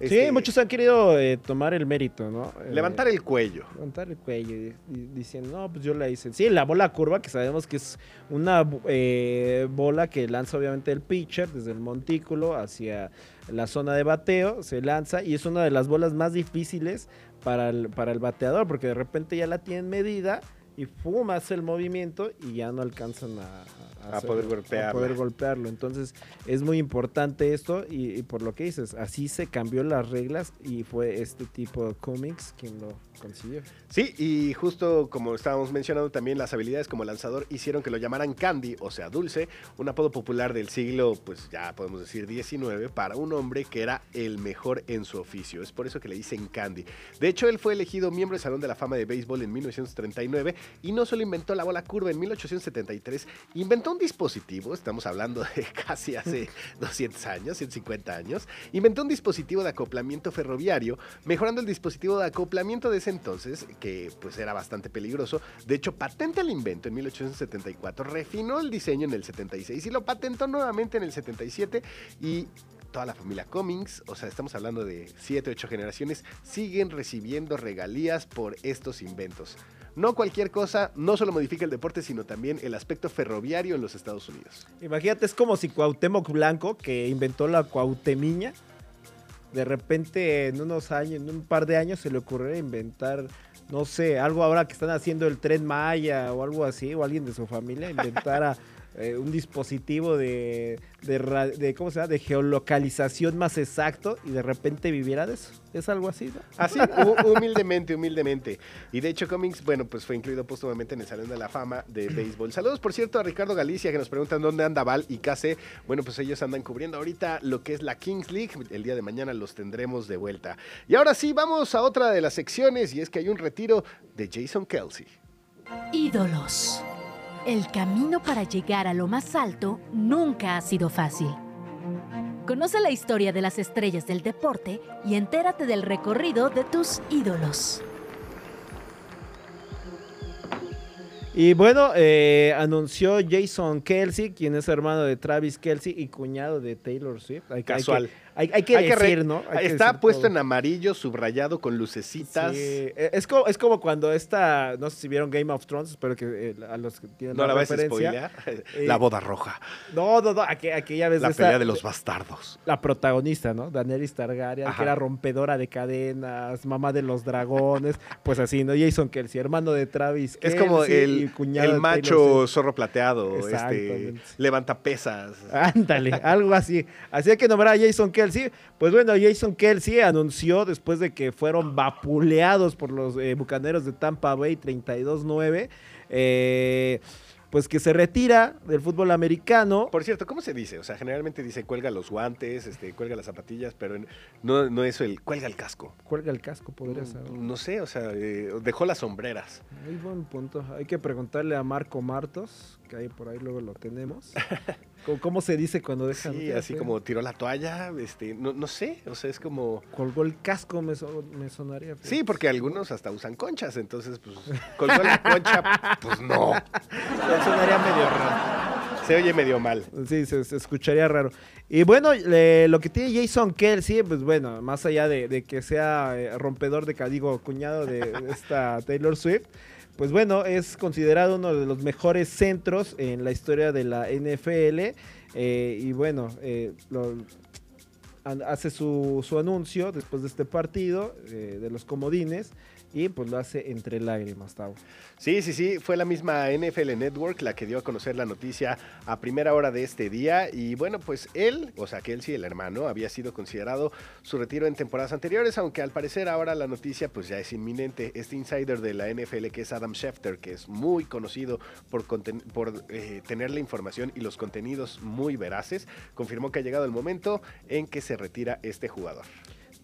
sí, este, muchos han querido eh, tomar el mérito, ¿no?
Eh, levantar el cuello.
Levantar el cuello y, diciendo, no, pues yo la hice. Sí, la bola curva, que sabemos que es una eh, bola que lanza obviamente el pitcher desde el montículo hacia la zona de bateo, se lanza y es una de las bolas más difíciles para el, para el bateador, porque de repente ya la tienen medida y fuma hace el movimiento y ya no alcanzan a,
a, poder golpearlo.
poder golpearlo. Entonces es muy importante esto y, por lo que dices, así se cambió las reglas y fue este tipo de cómics quien lo consiguió.
Sí, y justo como estábamos mencionando también las habilidades como lanzador hicieron que lo llamaran Candy, o sea, dulce, un apodo popular del siglo, pues ya podemos decir 19, para un hombre que era el mejor en su oficio. Es por eso que le dicen Candy. De hecho, él fue elegido miembro del Salón de la Fama de Béisbol en 1939 y no solo inventó la bola curva en 1873, inventó un dispositivo, estamos hablando de casi hace 200 años, 150 años, inventó un dispositivo de acoplamiento ferroviario, mejorando el dispositivo de acoplamiento de ese entonces, que pues era bastante peligroso. De hecho, patenta el invento en 1874, refinó el diseño en el 76 y lo patentó nuevamente en el 77 y toda la familia Cummings, o sea, estamos hablando de 7, 8 generaciones, siguen recibiendo regalías por estos inventos. No cualquier cosa, no solo modifica el deporte, sino también el aspecto ferroviario en los Estados Unidos.
Imagínate, es como si Cuauhtémoc Blanco, que inventó la Cuauhtemiña, de repente en unos años, en un par de años se le ocurrió inventar, no sé, algo ahora que están haciendo el tren Maya o algo así, o alguien de su familia inventara eh, un dispositivo de, de, ¿cómo se llama? de geolocalización más exacto y de repente viviera de eso. ¿Es algo así? ¿no?
Así, humildemente, humildemente. Y de hecho, Cummings, bueno, pues fue incluido póstumamente en el Salón de la Fama de Béisbol. Saludos, por cierto, a Ricardo Galicia, que nos preguntan dónde anda Val y Case. Bueno, pues ellos andan cubriendo ahorita lo que es la Kings League. El día de mañana los tendremos de vuelta. Y ahora sí, vamos a otra de las secciones, y es que hay un retiro de Jason Kelsey.
Ídolos. El camino para llegar a lo más alto nunca ha sido fácil. Conoce la historia de las estrellas del deporte y entérate del recorrido de tus ídolos.
Y bueno, eh, anunció Jason Kelsey, quien es hermano de Travis Kelsey y cuñado de Taylor Swift.
Casual.
Hay, que decir, ¿no?
está puesto en amarillo, subrayado con lucecitas.
E, es, como, es como cuando esta, no sé si vieron Game of Thrones, espero que eh, a los que tienen
no
la,
referencia. Eh, la boda roja.
No, no, no, aquella vez.
La pelea de los bastardos.
La protagonista, ¿no? Daenerys Targaryen, que era rompedora de cadenas, mamá de los dragones, pues así, ¿no? Jason Kelsey, hermano de Travis
Es como el, cuñado el macho zorro plateado, este, levanta pesas.
Ándale, algo así. Así hay que nombrar a Jason Kelsey pues bueno, Jason Kelsey anunció después de que fueron vapuleados por los eh, bucaneros de Tampa Bay 32-9. Eh, pues que se retira del fútbol americano.
Por cierto, ¿cómo se dice? O sea, generalmente dice cuelga los guantes, este, cuelga las zapatillas, pero no, no es el cuelga el casco.
Cuelga el casco, podría ser.
No sé, o sea, eh, dejó las sombreras.
Muy buen punto. Hay que preguntarle a Marco Martos, que ahí por ahí luego lo tenemos. ¿Cómo se dice cuando dejan?
Sí, así como tiró la toalla, este, no, no, sé, o sea, es como...
Colgó el casco, me, me sonaría.
Sí, porque algunos hasta usan conchas, entonces, pues, colgó la concha, pues no.
sonaría medio raro.
Se oye medio mal.
Sí, se, escucharía raro. Y bueno, lo que tiene Jason Kelsey, pues bueno, más allá de, que sea eh, rompedor de digo, cuñado de esta Taylor Swift, pues bueno, es considerado uno de los mejores centros en la historia de la NFL. Eh, y bueno, eh, hace su, su, anuncio después de este partido eh, de los comodines y pues lo hace entre lágrimas, Tau.
Sí, sí, sí, fue la misma NFL Network la que dio a conocer la noticia a primera hora de este día y bueno, pues él, o sea, Kelsey, el hermano, había sido considerado su retiro en temporadas anteriores, aunque al parecer ahora la noticia pues ya es inminente. Este insider de la NFL que es Adam Schefter, que es muy conocido por, por eh, tener la información y los contenidos muy veraces, confirmó que ha llegado el momento en que se retira este jugador.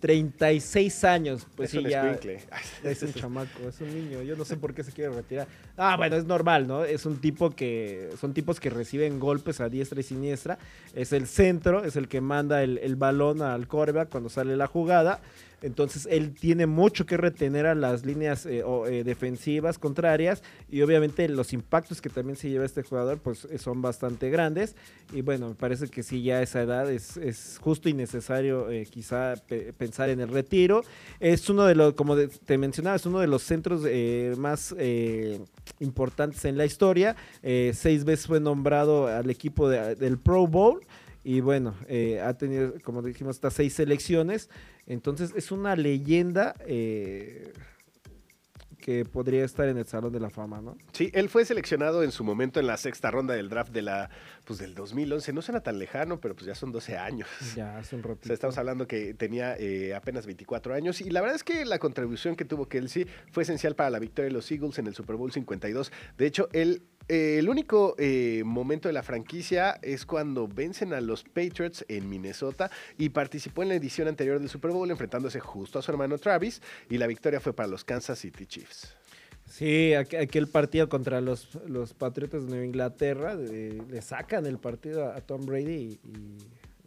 36 años. Pues
es
sí,
ya.
Es un chamaco, es un niño. Yo no sé por qué se quiere retirar. Ah, bueno, es normal, ¿no? Es un tipo que. Son tipos que reciben golpes a diestra y siniestra. Es el centro, es el que manda el, el balón al coreback cuando sale la jugada. Entonces él tiene mucho que retener a las líneas eh, eh, defensivas contrarias y obviamente los impactos que también se lleva este jugador pues eh, son bastante grandes y bueno, me parece que sí ya a esa edad es, justo y necesario quizá pensar en el retiro. Es uno de los, como te mencionaba, es uno de los centros más importantes en la historia. seis veces fue nombrado al equipo del Pro Bowl. Y bueno, ha tenido, como dijimos, hasta seis selecciones. Entonces es una leyenda eh, que podría estar en el Salón de la Fama, ¿no?
Sí, él fue seleccionado en su momento en la sexta ronda del draft de la, pues del 2011. No suena tan lejano, pero pues ya son 12 años.
Ya, hace un ratito.
O sea, estamos hablando que tenía eh, apenas 24 años y la verdad es que la contribución que tuvo Kelsey fue esencial para la victoria de los Eagles en el Super Bowl 52. De hecho, él eh, el único eh, momento de la franquicia es cuando vencen a los Patriots en Minnesota y participó en la edición anterior del Super Bowl enfrentándose justo a su hermano Travis y la victoria fue para los Kansas City Chiefs.
Sí, aquel partido contra los, los Patriotas de Nueva Inglaterra, le sacan el partido a, Tom Brady y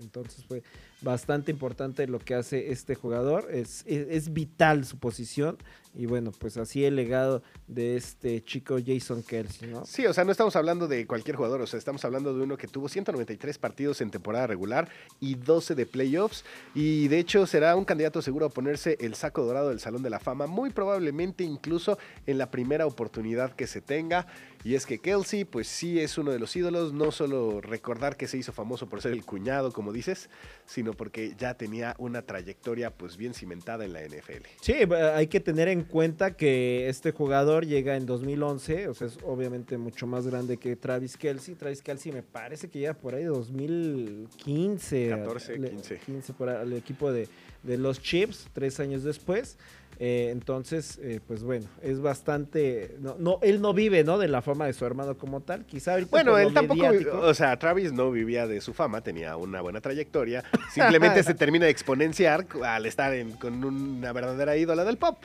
entonces fue bastante importante lo que hace este jugador. Es, es, vital su posición. Y bueno, pues así el legado de este chico Jason Kelsey, ¿no?
Sí, o sea, no estamos hablando de cualquier jugador, o sea, estamos hablando de uno que tuvo 193 partidos en temporada regular y 12 de playoffs. Y de hecho será un candidato seguro a ponerse el saco dorado del Salón de la Fama, muy probablemente incluso en la primera oportunidad que se tenga. Y es que Kelsey, pues sí es uno de los ídolos, no solo recordar que se hizo famoso por ser el cuñado, como dices, sino porque ya tenía una trayectoria pues bien cimentada en la NFL.
Sí, hay que tener en cuenta que este jugador llega en 2011, o sea, es obviamente mucho más grande que Travis Kelsey. Travis Kelsey me parece que llega por ahí de 2015.
14, 15.
15 por el equipo de, de los Chips, tres años después. Eh, entonces, eh, pues bueno, es bastante. No, él no vive, ¿no? De la fama de su hermano como tal. Quizá
Bueno, él tampoco. O sea, Travis no vivía de su fama, tenía una buena trayectoria. Simplemente se termina de exponenciar al estar con una verdadera ídola del pop.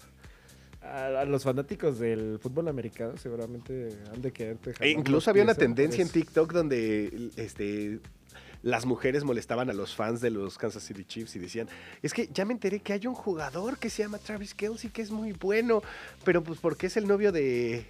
A, los fanáticos del fútbol americano seguramente han de querer.
E incluso había una tendencia en TikTok donde este las mujeres molestaban a los fans de los Kansas City Chiefs y decían, es que ya me enteré que hay un jugador que se llama Travis Kelsey que es muy bueno, pero pues porque es el novio de...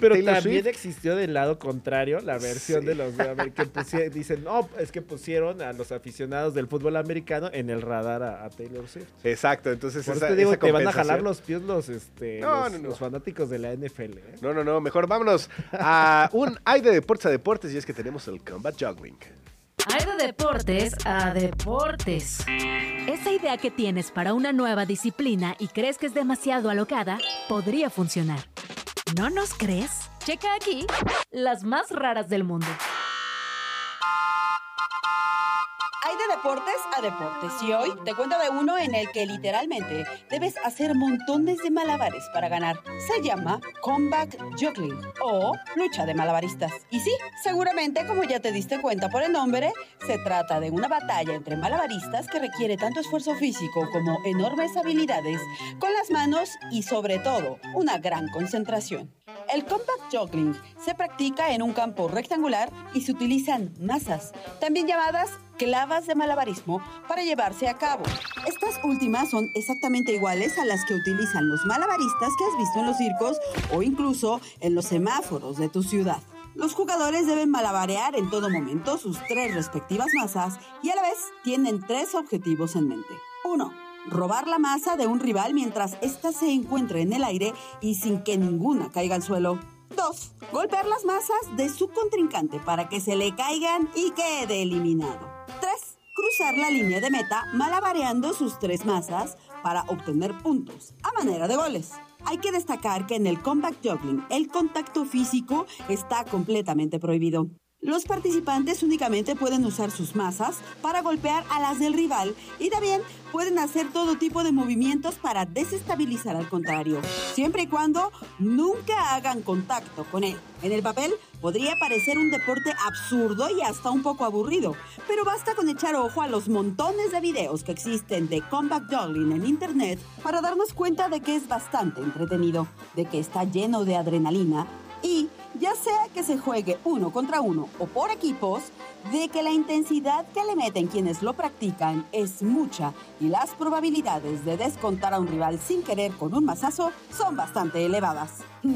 pero también existió del lado contrario la versión de los que dicen, no, es que pusieron a los aficionados del fútbol americano en el radar a, Taylor Swift.
Exacto, entonces
Por esa, te digo que van a jalar los pies los, este, los, fanáticos de la NFL. ¿eh?
No, no, no, mejor vámonos a un hay de deportes a deportes y es que tenemos el Combat Juggling.
Hay de deportes a deportes. Esa idea que tienes para una nueva disciplina y crees que es demasiado alocada, podría funcionar. ¿No nos crees? Checa aquí las más raras del mundo.
Hay de deportes a deportes y hoy te cuento de uno en el que literalmente debes hacer montones de malabares para ganar. Se llama Combat Juggling o lucha de malabaristas. Y sí, seguramente como ya te diste cuenta por el nombre, se trata de una batalla entre malabaristas que requiere tanto esfuerzo físico como enormes habilidades con las manos y sobre todo una gran concentración. El combat juggling se practica en un campo rectangular y se utilizan masas, también llamadas clavas de malabarismo, para llevarse a cabo. Estas últimas son exactamente iguales a las que utilizan los malabaristas que has visto en los circos o incluso en los semáforos de tu ciudad. Los jugadores deben malabarear en todo momento sus tres respectivas masas y a la vez tienen tres objetivos en mente. 1 robar la masa de un rival mientras ésta se encuentre en el aire y sin que ninguna caiga al suelo. 2. Golpear las masas de su contrincante para que se le caigan y quede eliminado. 3. cruzar la línea de meta malabareando sus tres masas para obtener puntos a manera de goles. Hay que destacar que en el combat juggling el contacto físico está completamente prohibido. Los participantes únicamente pueden usar sus masas para golpear a las del rival y también pueden hacer todo tipo de movimientos para desestabilizar al contrario, siempre y cuando nunca hagan contacto con él. En el papel podría parecer un deporte absurdo y hasta un poco aburrido, pero basta con echar ojo a los montones de videos que existen de combat juggling en internet para darnos cuenta de que es bastante entretenido, de que está lleno de adrenalina y ya sea que se juegue uno contra uno o por equipos, de que la intensidad que le meten quienes lo practican es mucha y las probabilidades de descontar a un rival sin querer con un mazazo son bastante elevadas.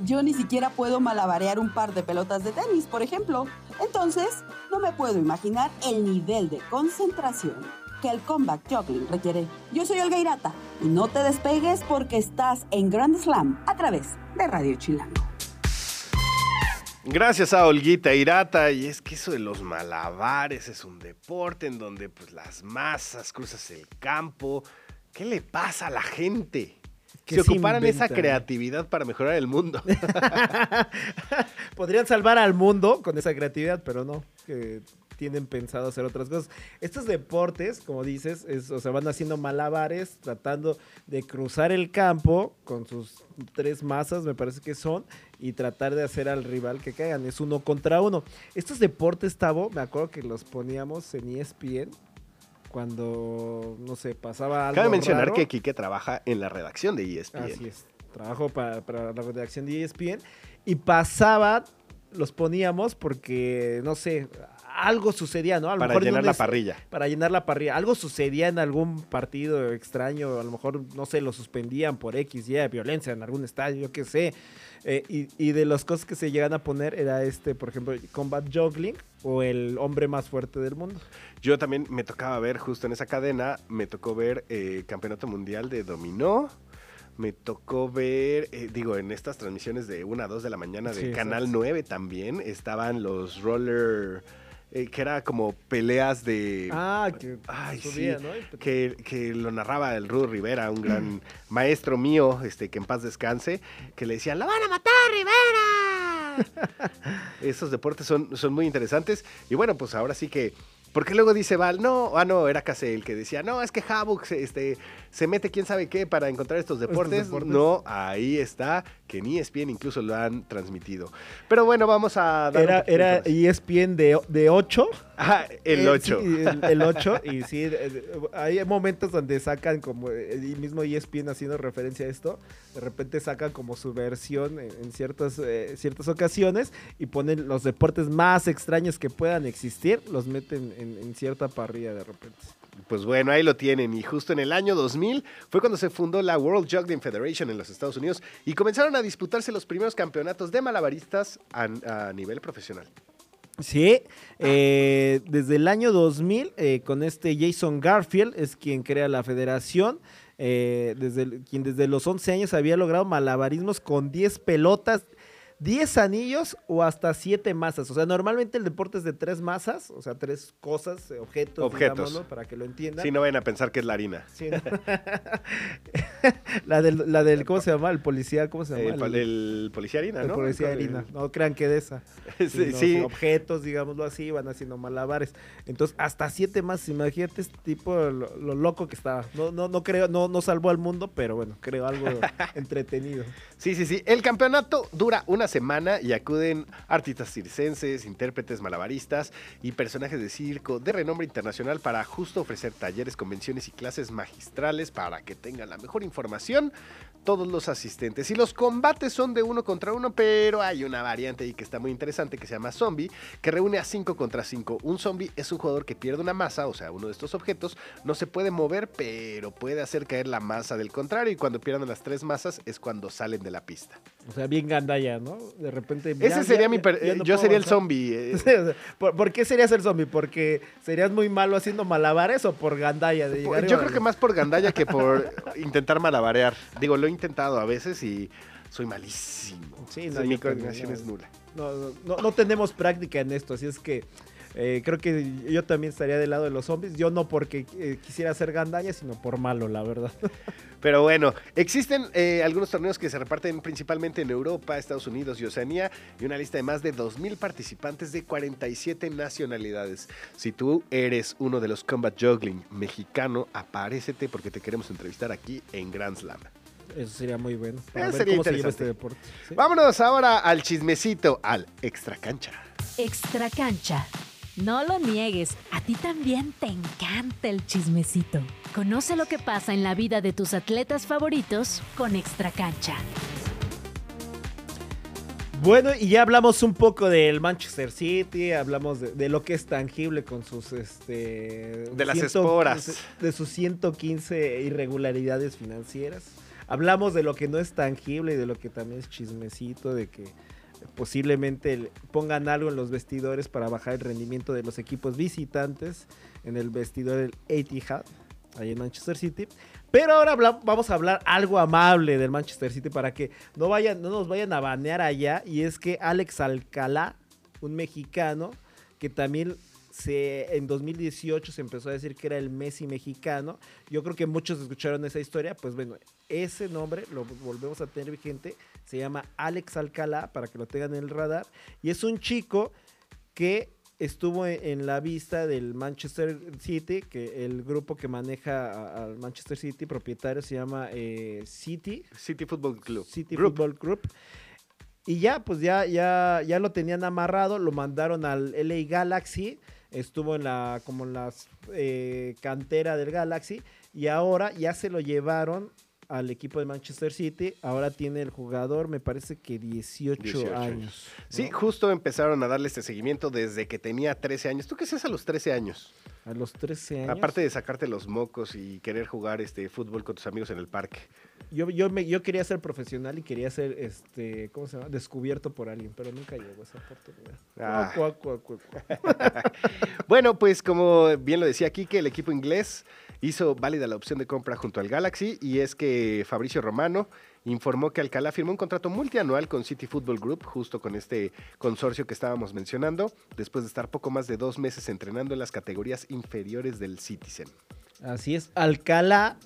Yo ni siquiera puedo malabarear un par de pelotas de tenis, por ejemplo. Entonces, no me puedo imaginar el nivel de concentración que el combat juggling requiere. Yo soy Olga Irata y no te despegues porque estás en Grand Slam a través de Radio Chilango.
Gracias a Olguita Irata. Y es que eso de los malabares es un deporte en donde pues las masas, cruzas el campo. ¿Qué le pasa a la gente?
¿Qué
Si
se
ocuparan esa creatividad para mejorar el mundo.
Podrían salvar al mundo con esa creatividad, pero no. que tienen pensado hacer otras cosas. Estos deportes, como dices, es, o sea, van haciendo malabares, tratando de cruzar el campo con sus tres masas, me parece que son, y tratar de hacer al rival que caigan. Es uno contra uno. Estos deportes, Tavo, me acuerdo que los poníamos en ESPN cuando, no sé, pasaba algo
Cabe mencionar
raro.
que Quique trabaja en la redacción de ESPN.
Así es. Trabajo para, para la redacción de ESPN. Y pasaba, los poníamos porque, no sé, algo sucedía, ¿no? A lo
Para
mejor
llenar la parrilla.
Para llenar la parrilla. Algo sucedía en algún partido extraño. A lo mejor, no sé, lo suspendían por X, Y, violencia en algún estadio, yo qué sé. Eh, y, y de las cosas que se llegan a poner era este, por ejemplo, Combat Juggling o el hombre más fuerte del mundo.
Yo también me tocaba ver, justo en esa cadena, me tocó ver eh, Campeonato Mundial de Dominó. Me tocó ver, eh, digo, en estas transmisiones de 1 a 2 de la mañana de
Sí,
Canal
exacto.
9 también estaban los roller, eh, que era como peleas de...
Ah, que
Ay,
subía,
sí,
¿no?
que, que lo narraba el Rudo Rivera, un gran maestro mío, este, que en paz descanse, que le decían, ¡la van a matar, Rivera! Esos deportes son, son muy interesantes. Y bueno, pues ahora sí que. Porque luego dice Val, no, ah, no, era Case el que decía, no, es que Havok este, se mete quién sabe qué para encontrar estos deportes.
deportes.
No, ahí está, que ni ESPN incluso lo han transmitido. Pero bueno, vamos a dar.
Era, era. ESPN de, de 8.
Ah, el
Eh,
8.
sí, el, el 8. y sí, eh, eh, hay momentos donde sacan como eh, el mismo ESPN haciendo referencia a esto. De repente sacan como su versión en, en ciertas, eh, ciertas ocasiones y ponen los deportes más extraños que puedan existir, los meten en, en cierta parrilla de repente.
Pues bueno, ahí lo tienen. Y justo en el año 2000 fue cuando se fundó la World Juggling Federation en los Estados Unidos y comenzaron a disputarse los primeros campeonatos de malabaristas a, nivel profesional.
Sí, eh, desde el año 2000, eh, con este Jason Garfield, es quien crea la federación, eh, desde quien desde los 11 años había logrado malabarismos con 10 pelotas, 10 anillos o hasta 7 masas. O sea, normalmente el deporte es de 3 masas, o sea, 3 cosas, eh, objetos,
Objetos.
digámoslo, para que lo entiendan.
Si no vayan a pensar que es la harina.
Sí, ¿no? la, del, la del, ¿cómo se llama? El policía, ¿cómo se llama?
El, el policía harina,
El
¿no?
policía
El-
harina. No crean que de esa.
Sí, sí.
Objetos, digámoslo así, van haciendo malabares. Entonces, hasta siete más. Imagínate este tipo, lo, lo loco que estaba. No, no, no creo, no, no salvó al mundo, pero bueno, creo algo entretenido.
Sí, sí, sí. El campeonato dura una semana y acuden artistas circenses, intérpretes malabaristas y personajes de circo de renombre internacional para justo ofrecer talleres, convenciones y clases magistrales para que tengan la mejor información todos los asistentes. Y los combates son de uno contra uno, pero hay una variante ahí que está muy interesante que se llama zombie, que reúne a cinco contra cinco. Un zombie es un jugador que pierde una masa, o sea, uno de estos objetos, no se puede mover, pero puede hacer caer la masa del contrario. Y cuando pierdan las tres masas es cuando salen de la pista.
O sea, bien gandalla, ¿no? De repente. ya-
Ese sería
ya-
mi.
ya- no
yo sería el zombie. eh.
¿por, por qué serías el zombie? ¿Porque serías muy malo haciendo malabares o por gandalla? De
Yo creo que más por gandalla que por intentar malabarear. Digo, lo he intentado a veces y soy malísimo.
Sí,
O sea, mi coordinación
no.
es nula.
No, no, no tenemos práctica en esto, así es que Eh, creo que yo también estaría del lado de los zombies. Yo no porque eh, quisiera hacer gandaña, sino por malo, la verdad.
Pero bueno, existen eh, algunos torneos que se reparten principalmente en Europa, Estados Unidos y Oceanía y una lista de más de 2.000 participantes de 47 nacionalidades. Si tú eres uno de los Combat Juggling mexicano, apárecete porque te queremos entrevistar aquí en Grand Slam.
Eso sería muy bueno.
Para ver cómo se lleva
este deporte.
Vámonos ahora al chismecito, al extra cancha.
Extra cancha. No lo niegues, a ti también te encanta el chismecito. Conoce lo que pasa en la vida de tus atletas favoritos con Extra Cancha.
Bueno, y ya hablamos un poco del Manchester City, hablamos de, lo que es tangible con sus este
de las esporas,
de sus 115 irregularidades financieras. Hablamos de lo que no es tangible y de lo que también es chismecito, de que posiblemente pongan algo en los vestidores para bajar el rendimiento de los equipos visitantes en el vestidor del Etihad, ahí en Manchester City. Pero ahora vamos a hablar algo amable del Manchester City para que no, vayan, no nos vayan a banear allá. Y es que Alex Alcalá, un mexicano, que también se, en 2018 se empezó a decir que era el Messi mexicano. Yo creo que muchos escucharon esa historia. Pues bueno, ese nombre lo volvemos a tener vigente se llama Alex Alcalá, para que lo tengan en el radar. Y es un chico que estuvo e-, en la vista del Manchester City, que el grupo que maneja al Manchester City, propietario, se llama eh, City.
City Football Club.
City Football Group. Y ya, pues ya, ya, ya lo tenían amarrado, lo mandaron al LA Galaxy, estuvo en la, como en la eh, cantera del Galaxy, y ahora ya se lo llevaron al equipo de Manchester City. Ahora tiene el jugador, me parece que 18, años.
Sí, justo empezaron a darle este seguimiento desde que tenía 13 años. ¿Tú qué haces a los 13 años?
A los 13 años.
Aparte de sacarte los mocos y querer jugar este fútbol con tus amigos en el parque.
Yo, yo, me, yo quería ser profesional y quería ser, este, ¿cómo se llama? Descubierto por alguien, pero nunca llegó a esa oportunidad. Ah.
bueno, pues como bien lo decía aquí, que el equipo inglés hizo válida la opción de compra junto al Galaxy y es que Fabricio Romano informó que Alcalá firmó un contrato multianual con City Football Group, justo con este consorcio que estábamos mencionando, después de estar poco más de dos meses entrenando en las categorías inferiores del Citizen.
Así es, Alcalá,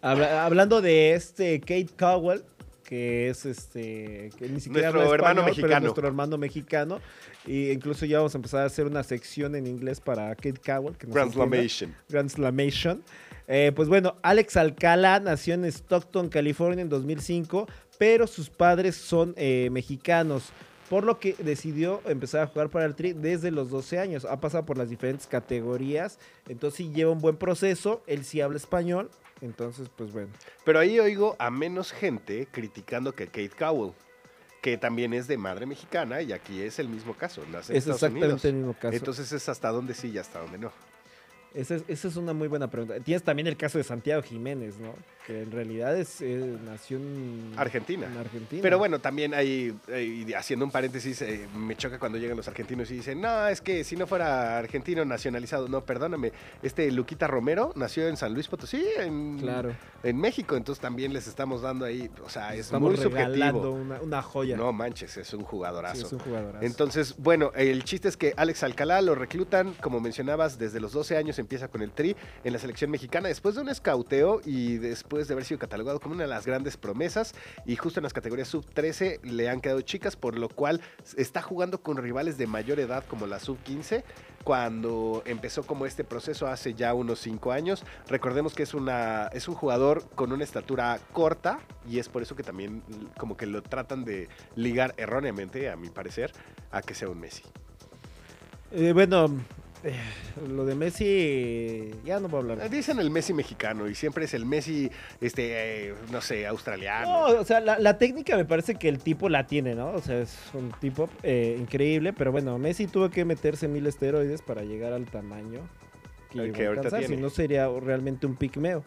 hablando de este Kate Cowell, que es este que ni siquiera
nuestro hermano mexicano.
nuestro hermano mexicano. Y incluso ya vamos a empezar a hacer una sección en inglés para Kate Cowell. Que
Translamation.
Translamation. Eh, pues bueno, Alex Alcala nació en Stockton, California en 2005, pero sus padres son eh, mexicanos por lo que decidió empezar a jugar para el Tri desde los 12 años. Ha pasado por las diferentes categorías, entonces sí lleva un buen proceso, él sí habla español, entonces pues bueno.
Pero ahí oigo a menos gente criticando que Kate Cowell que también es de madre mexicana y aquí es el mismo caso.
es exactamente el mismo caso.
Entonces es hasta dónde sí y hasta dónde no.
Esa es, una muy buena pregunta. Tienes también el caso de Santiago Jiménez, ¿no? Que en realidad es eh, nació en
Argentina.
Argentina.
Pero bueno, también hay, haciendo un paréntesis, eh, me choca cuando llegan los argentinos y dicen, no, es que si no fuera argentino nacionalizado, no, perdóname, este Luquita Romero nació en San Luis Potosí, en,
claro.
en México, entonces también les estamos dando ahí, o sea, es muy subjetivo.
Una, una joya.
No manches, es un jugadorazo.
es un jugadorazo.
Entonces, bueno, el chiste es que Alex Alcalá lo reclutan, como mencionabas, desde los 12 años empieza con el Tri en la selección mexicana después de un escauteo y después de haber sido catalogado como una de las grandes promesas y justo en las categorías sub-13 le han quedado chicas, por lo cual está jugando con rivales de mayor edad como la sub-15 cuando empezó como este proceso hace ya unos 5 años. Recordemos que es, una, es un jugador con una estatura corta y es por eso que también como que lo tratan de ligar erróneamente, a mi parecer, a que sea un Messi.
Eh, bueno, eh, lo de Messi, ya no voy a hablar.
Dicen el Messi mexicano y siempre es el Messi, este, eh, no sé, australiano.
No, o sea, la, técnica me parece que el tipo la tiene, ¿no? O sea, es un tipo eh, increíble, pero bueno, Messi tuvo que meterse mil esteroides para llegar al tamaño que, que si no sería realmente un pigmeo.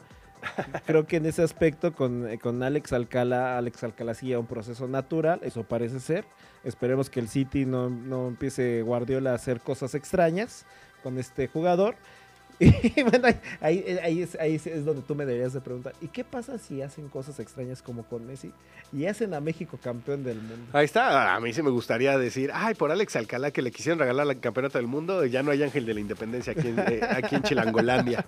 Creo que en ese aspecto con, con Alex Alcala, Alex Alcala sí un proceso natural, eso parece ser. Esperemos que el City no, no empiece Guardiola a hacer cosas extrañas con este jugador. Y bueno, ahí, ahí, ahí es, ahí es donde tú me deberías de preguntar, ¿y qué pasa si hacen cosas extrañas como con Messi y hacen a México campeón del mundo?
Ahí está, a mí sí me gustaría decir, ay, por Alex Alcalá que le quisieron regalar el campeonato del mundo, ya no hay ángel de la independencia aquí en, eh, aquí en Chilangolandia.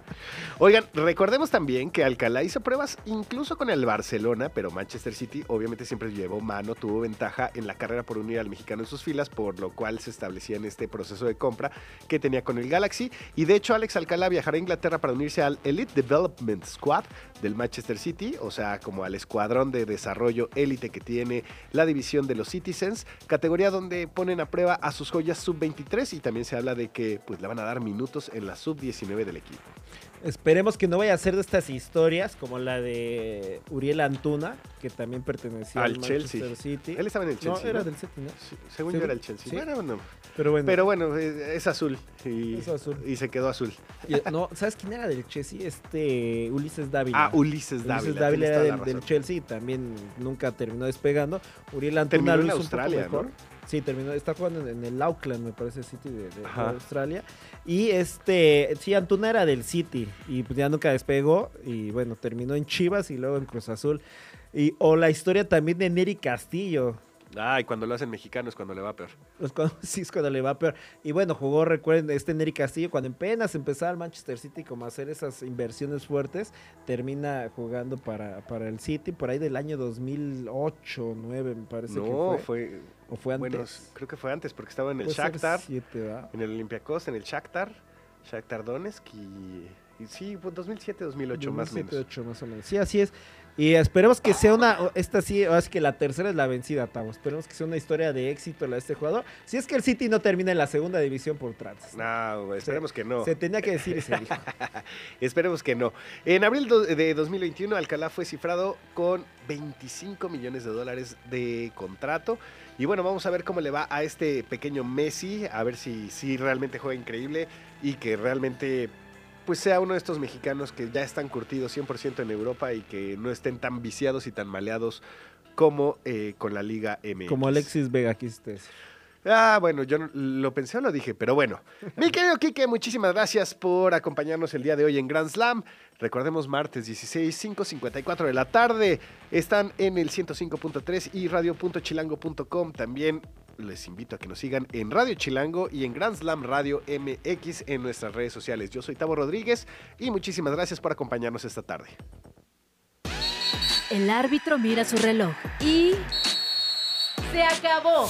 Oigan, recordemos también que Alcalá hizo pruebas incluso con el Barcelona, pero Manchester City obviamente siempre llevó mano, tuvo ventaja en la carrera por unir al mexicano en sus filas, por lo cual se establecía en este proceso de compra que tenía con el Galaxy. Y de hecho, Alex Alcalá viajará a Inglaterra para unirse al Elite Development Squad del Manchester City, o sea, como al escuadrón de desarrollo élite que tiene la división de los Citizens, categoría donde ponen a prueba a sus joyas sub-23 y también se habla de que pues le van a dar minutos en la sub-19 del equipo.
Esperemos que no vaya a ser de estas historias como la de Uriel Antuna, que también pertenecía
al,
al
Chelsea.
Manchester City.
Él estaba en el Chelsea.
No, era del City, ¿no?
Sí, según yo era el Chelsea.
Sí.
Bueno, no.
Pero bueno.
Pero bueno, es, azul, y,
Es azul.
y se quedó azul.
Y- no, ¿sabes quién era del Chelsea? Este Ulises Dávila.
Ah, Ulises Dávila.
Ulises Dávila era del. Chelsea y también nunca terminó despegando. Uriel Antuna
Terminó
lo
en
hizo un
Australia,
poco mejor.
¿no?
Sí, terminó, está jugando en, el Auckland, me parece, City de. Australia. Y este, sí, Antuna era del City y pues ya nunca despegó y bueno, terminó en Chivas y luego en Cruz Azul. Y, o la historia también de Neri Castillo,
Ay, cuando lo hacen mexicano es cuando le va peor.
cuando, sí, es cuando le va peor. Y bueno, jugó, recuerden, este Neri Castillo, cuando apenas empezaba el Manchester City como a hacer esas inversiones fuertes, termina jugando para, para el City por ahí del año 2008, 9 me parece que
No,
fue.
fue.
¿O fue antes?
Bueno, creo que fue antes porque estaba en el Shakhtar, en el Olympiacos, en el Shakhtar, Shakhtar Donetsk y, y sí, fue 2007, 2008 más o
2007,
menos.
2008, más o menos. Sí, así es. Y esperemos que sea una, esta sí, es que la tercera es la vencida, Tavo. Esperemos que sea una historia de éxito la de este jugador. Si es que el City no termina en la segunda división por trances.
No, esperemos que no.
Se tenía que decir y se dijo.
Esperemos que no. En abril de 2021, Alcalá fue cifrado con 25 millones de dólares de contrato. Y bueno, vamos a ver cómo le va a este pequeño Messi, a ver si, si realmente juega increíble y que realmente pues sea uno de estos mexicanos que ya están curtidos 100% en Europa y que no estén tan viciados y tan maleados como eh, con la Liga MX.
Como Alexis Vega.
Ah, bueno, yo no- lo pensé o lo dije, pero bueno. Mi querido Quique, muchísimas gracias por acompañarnos el día de hoy en Grand Slam. Recordemos, martes 16, 5.54 de la tarde. Están en el 105.3 y radio.chilango.com. También les invito a que nos sigan en Radio Chilango y en Grand Slam Radio MX en nuestras redes sociales. Yo soy Tavo Rodríguez y muchísimas gracias por acompañarnos esta tarde.
El árbitro mira su reloj y... ¡Se acabó!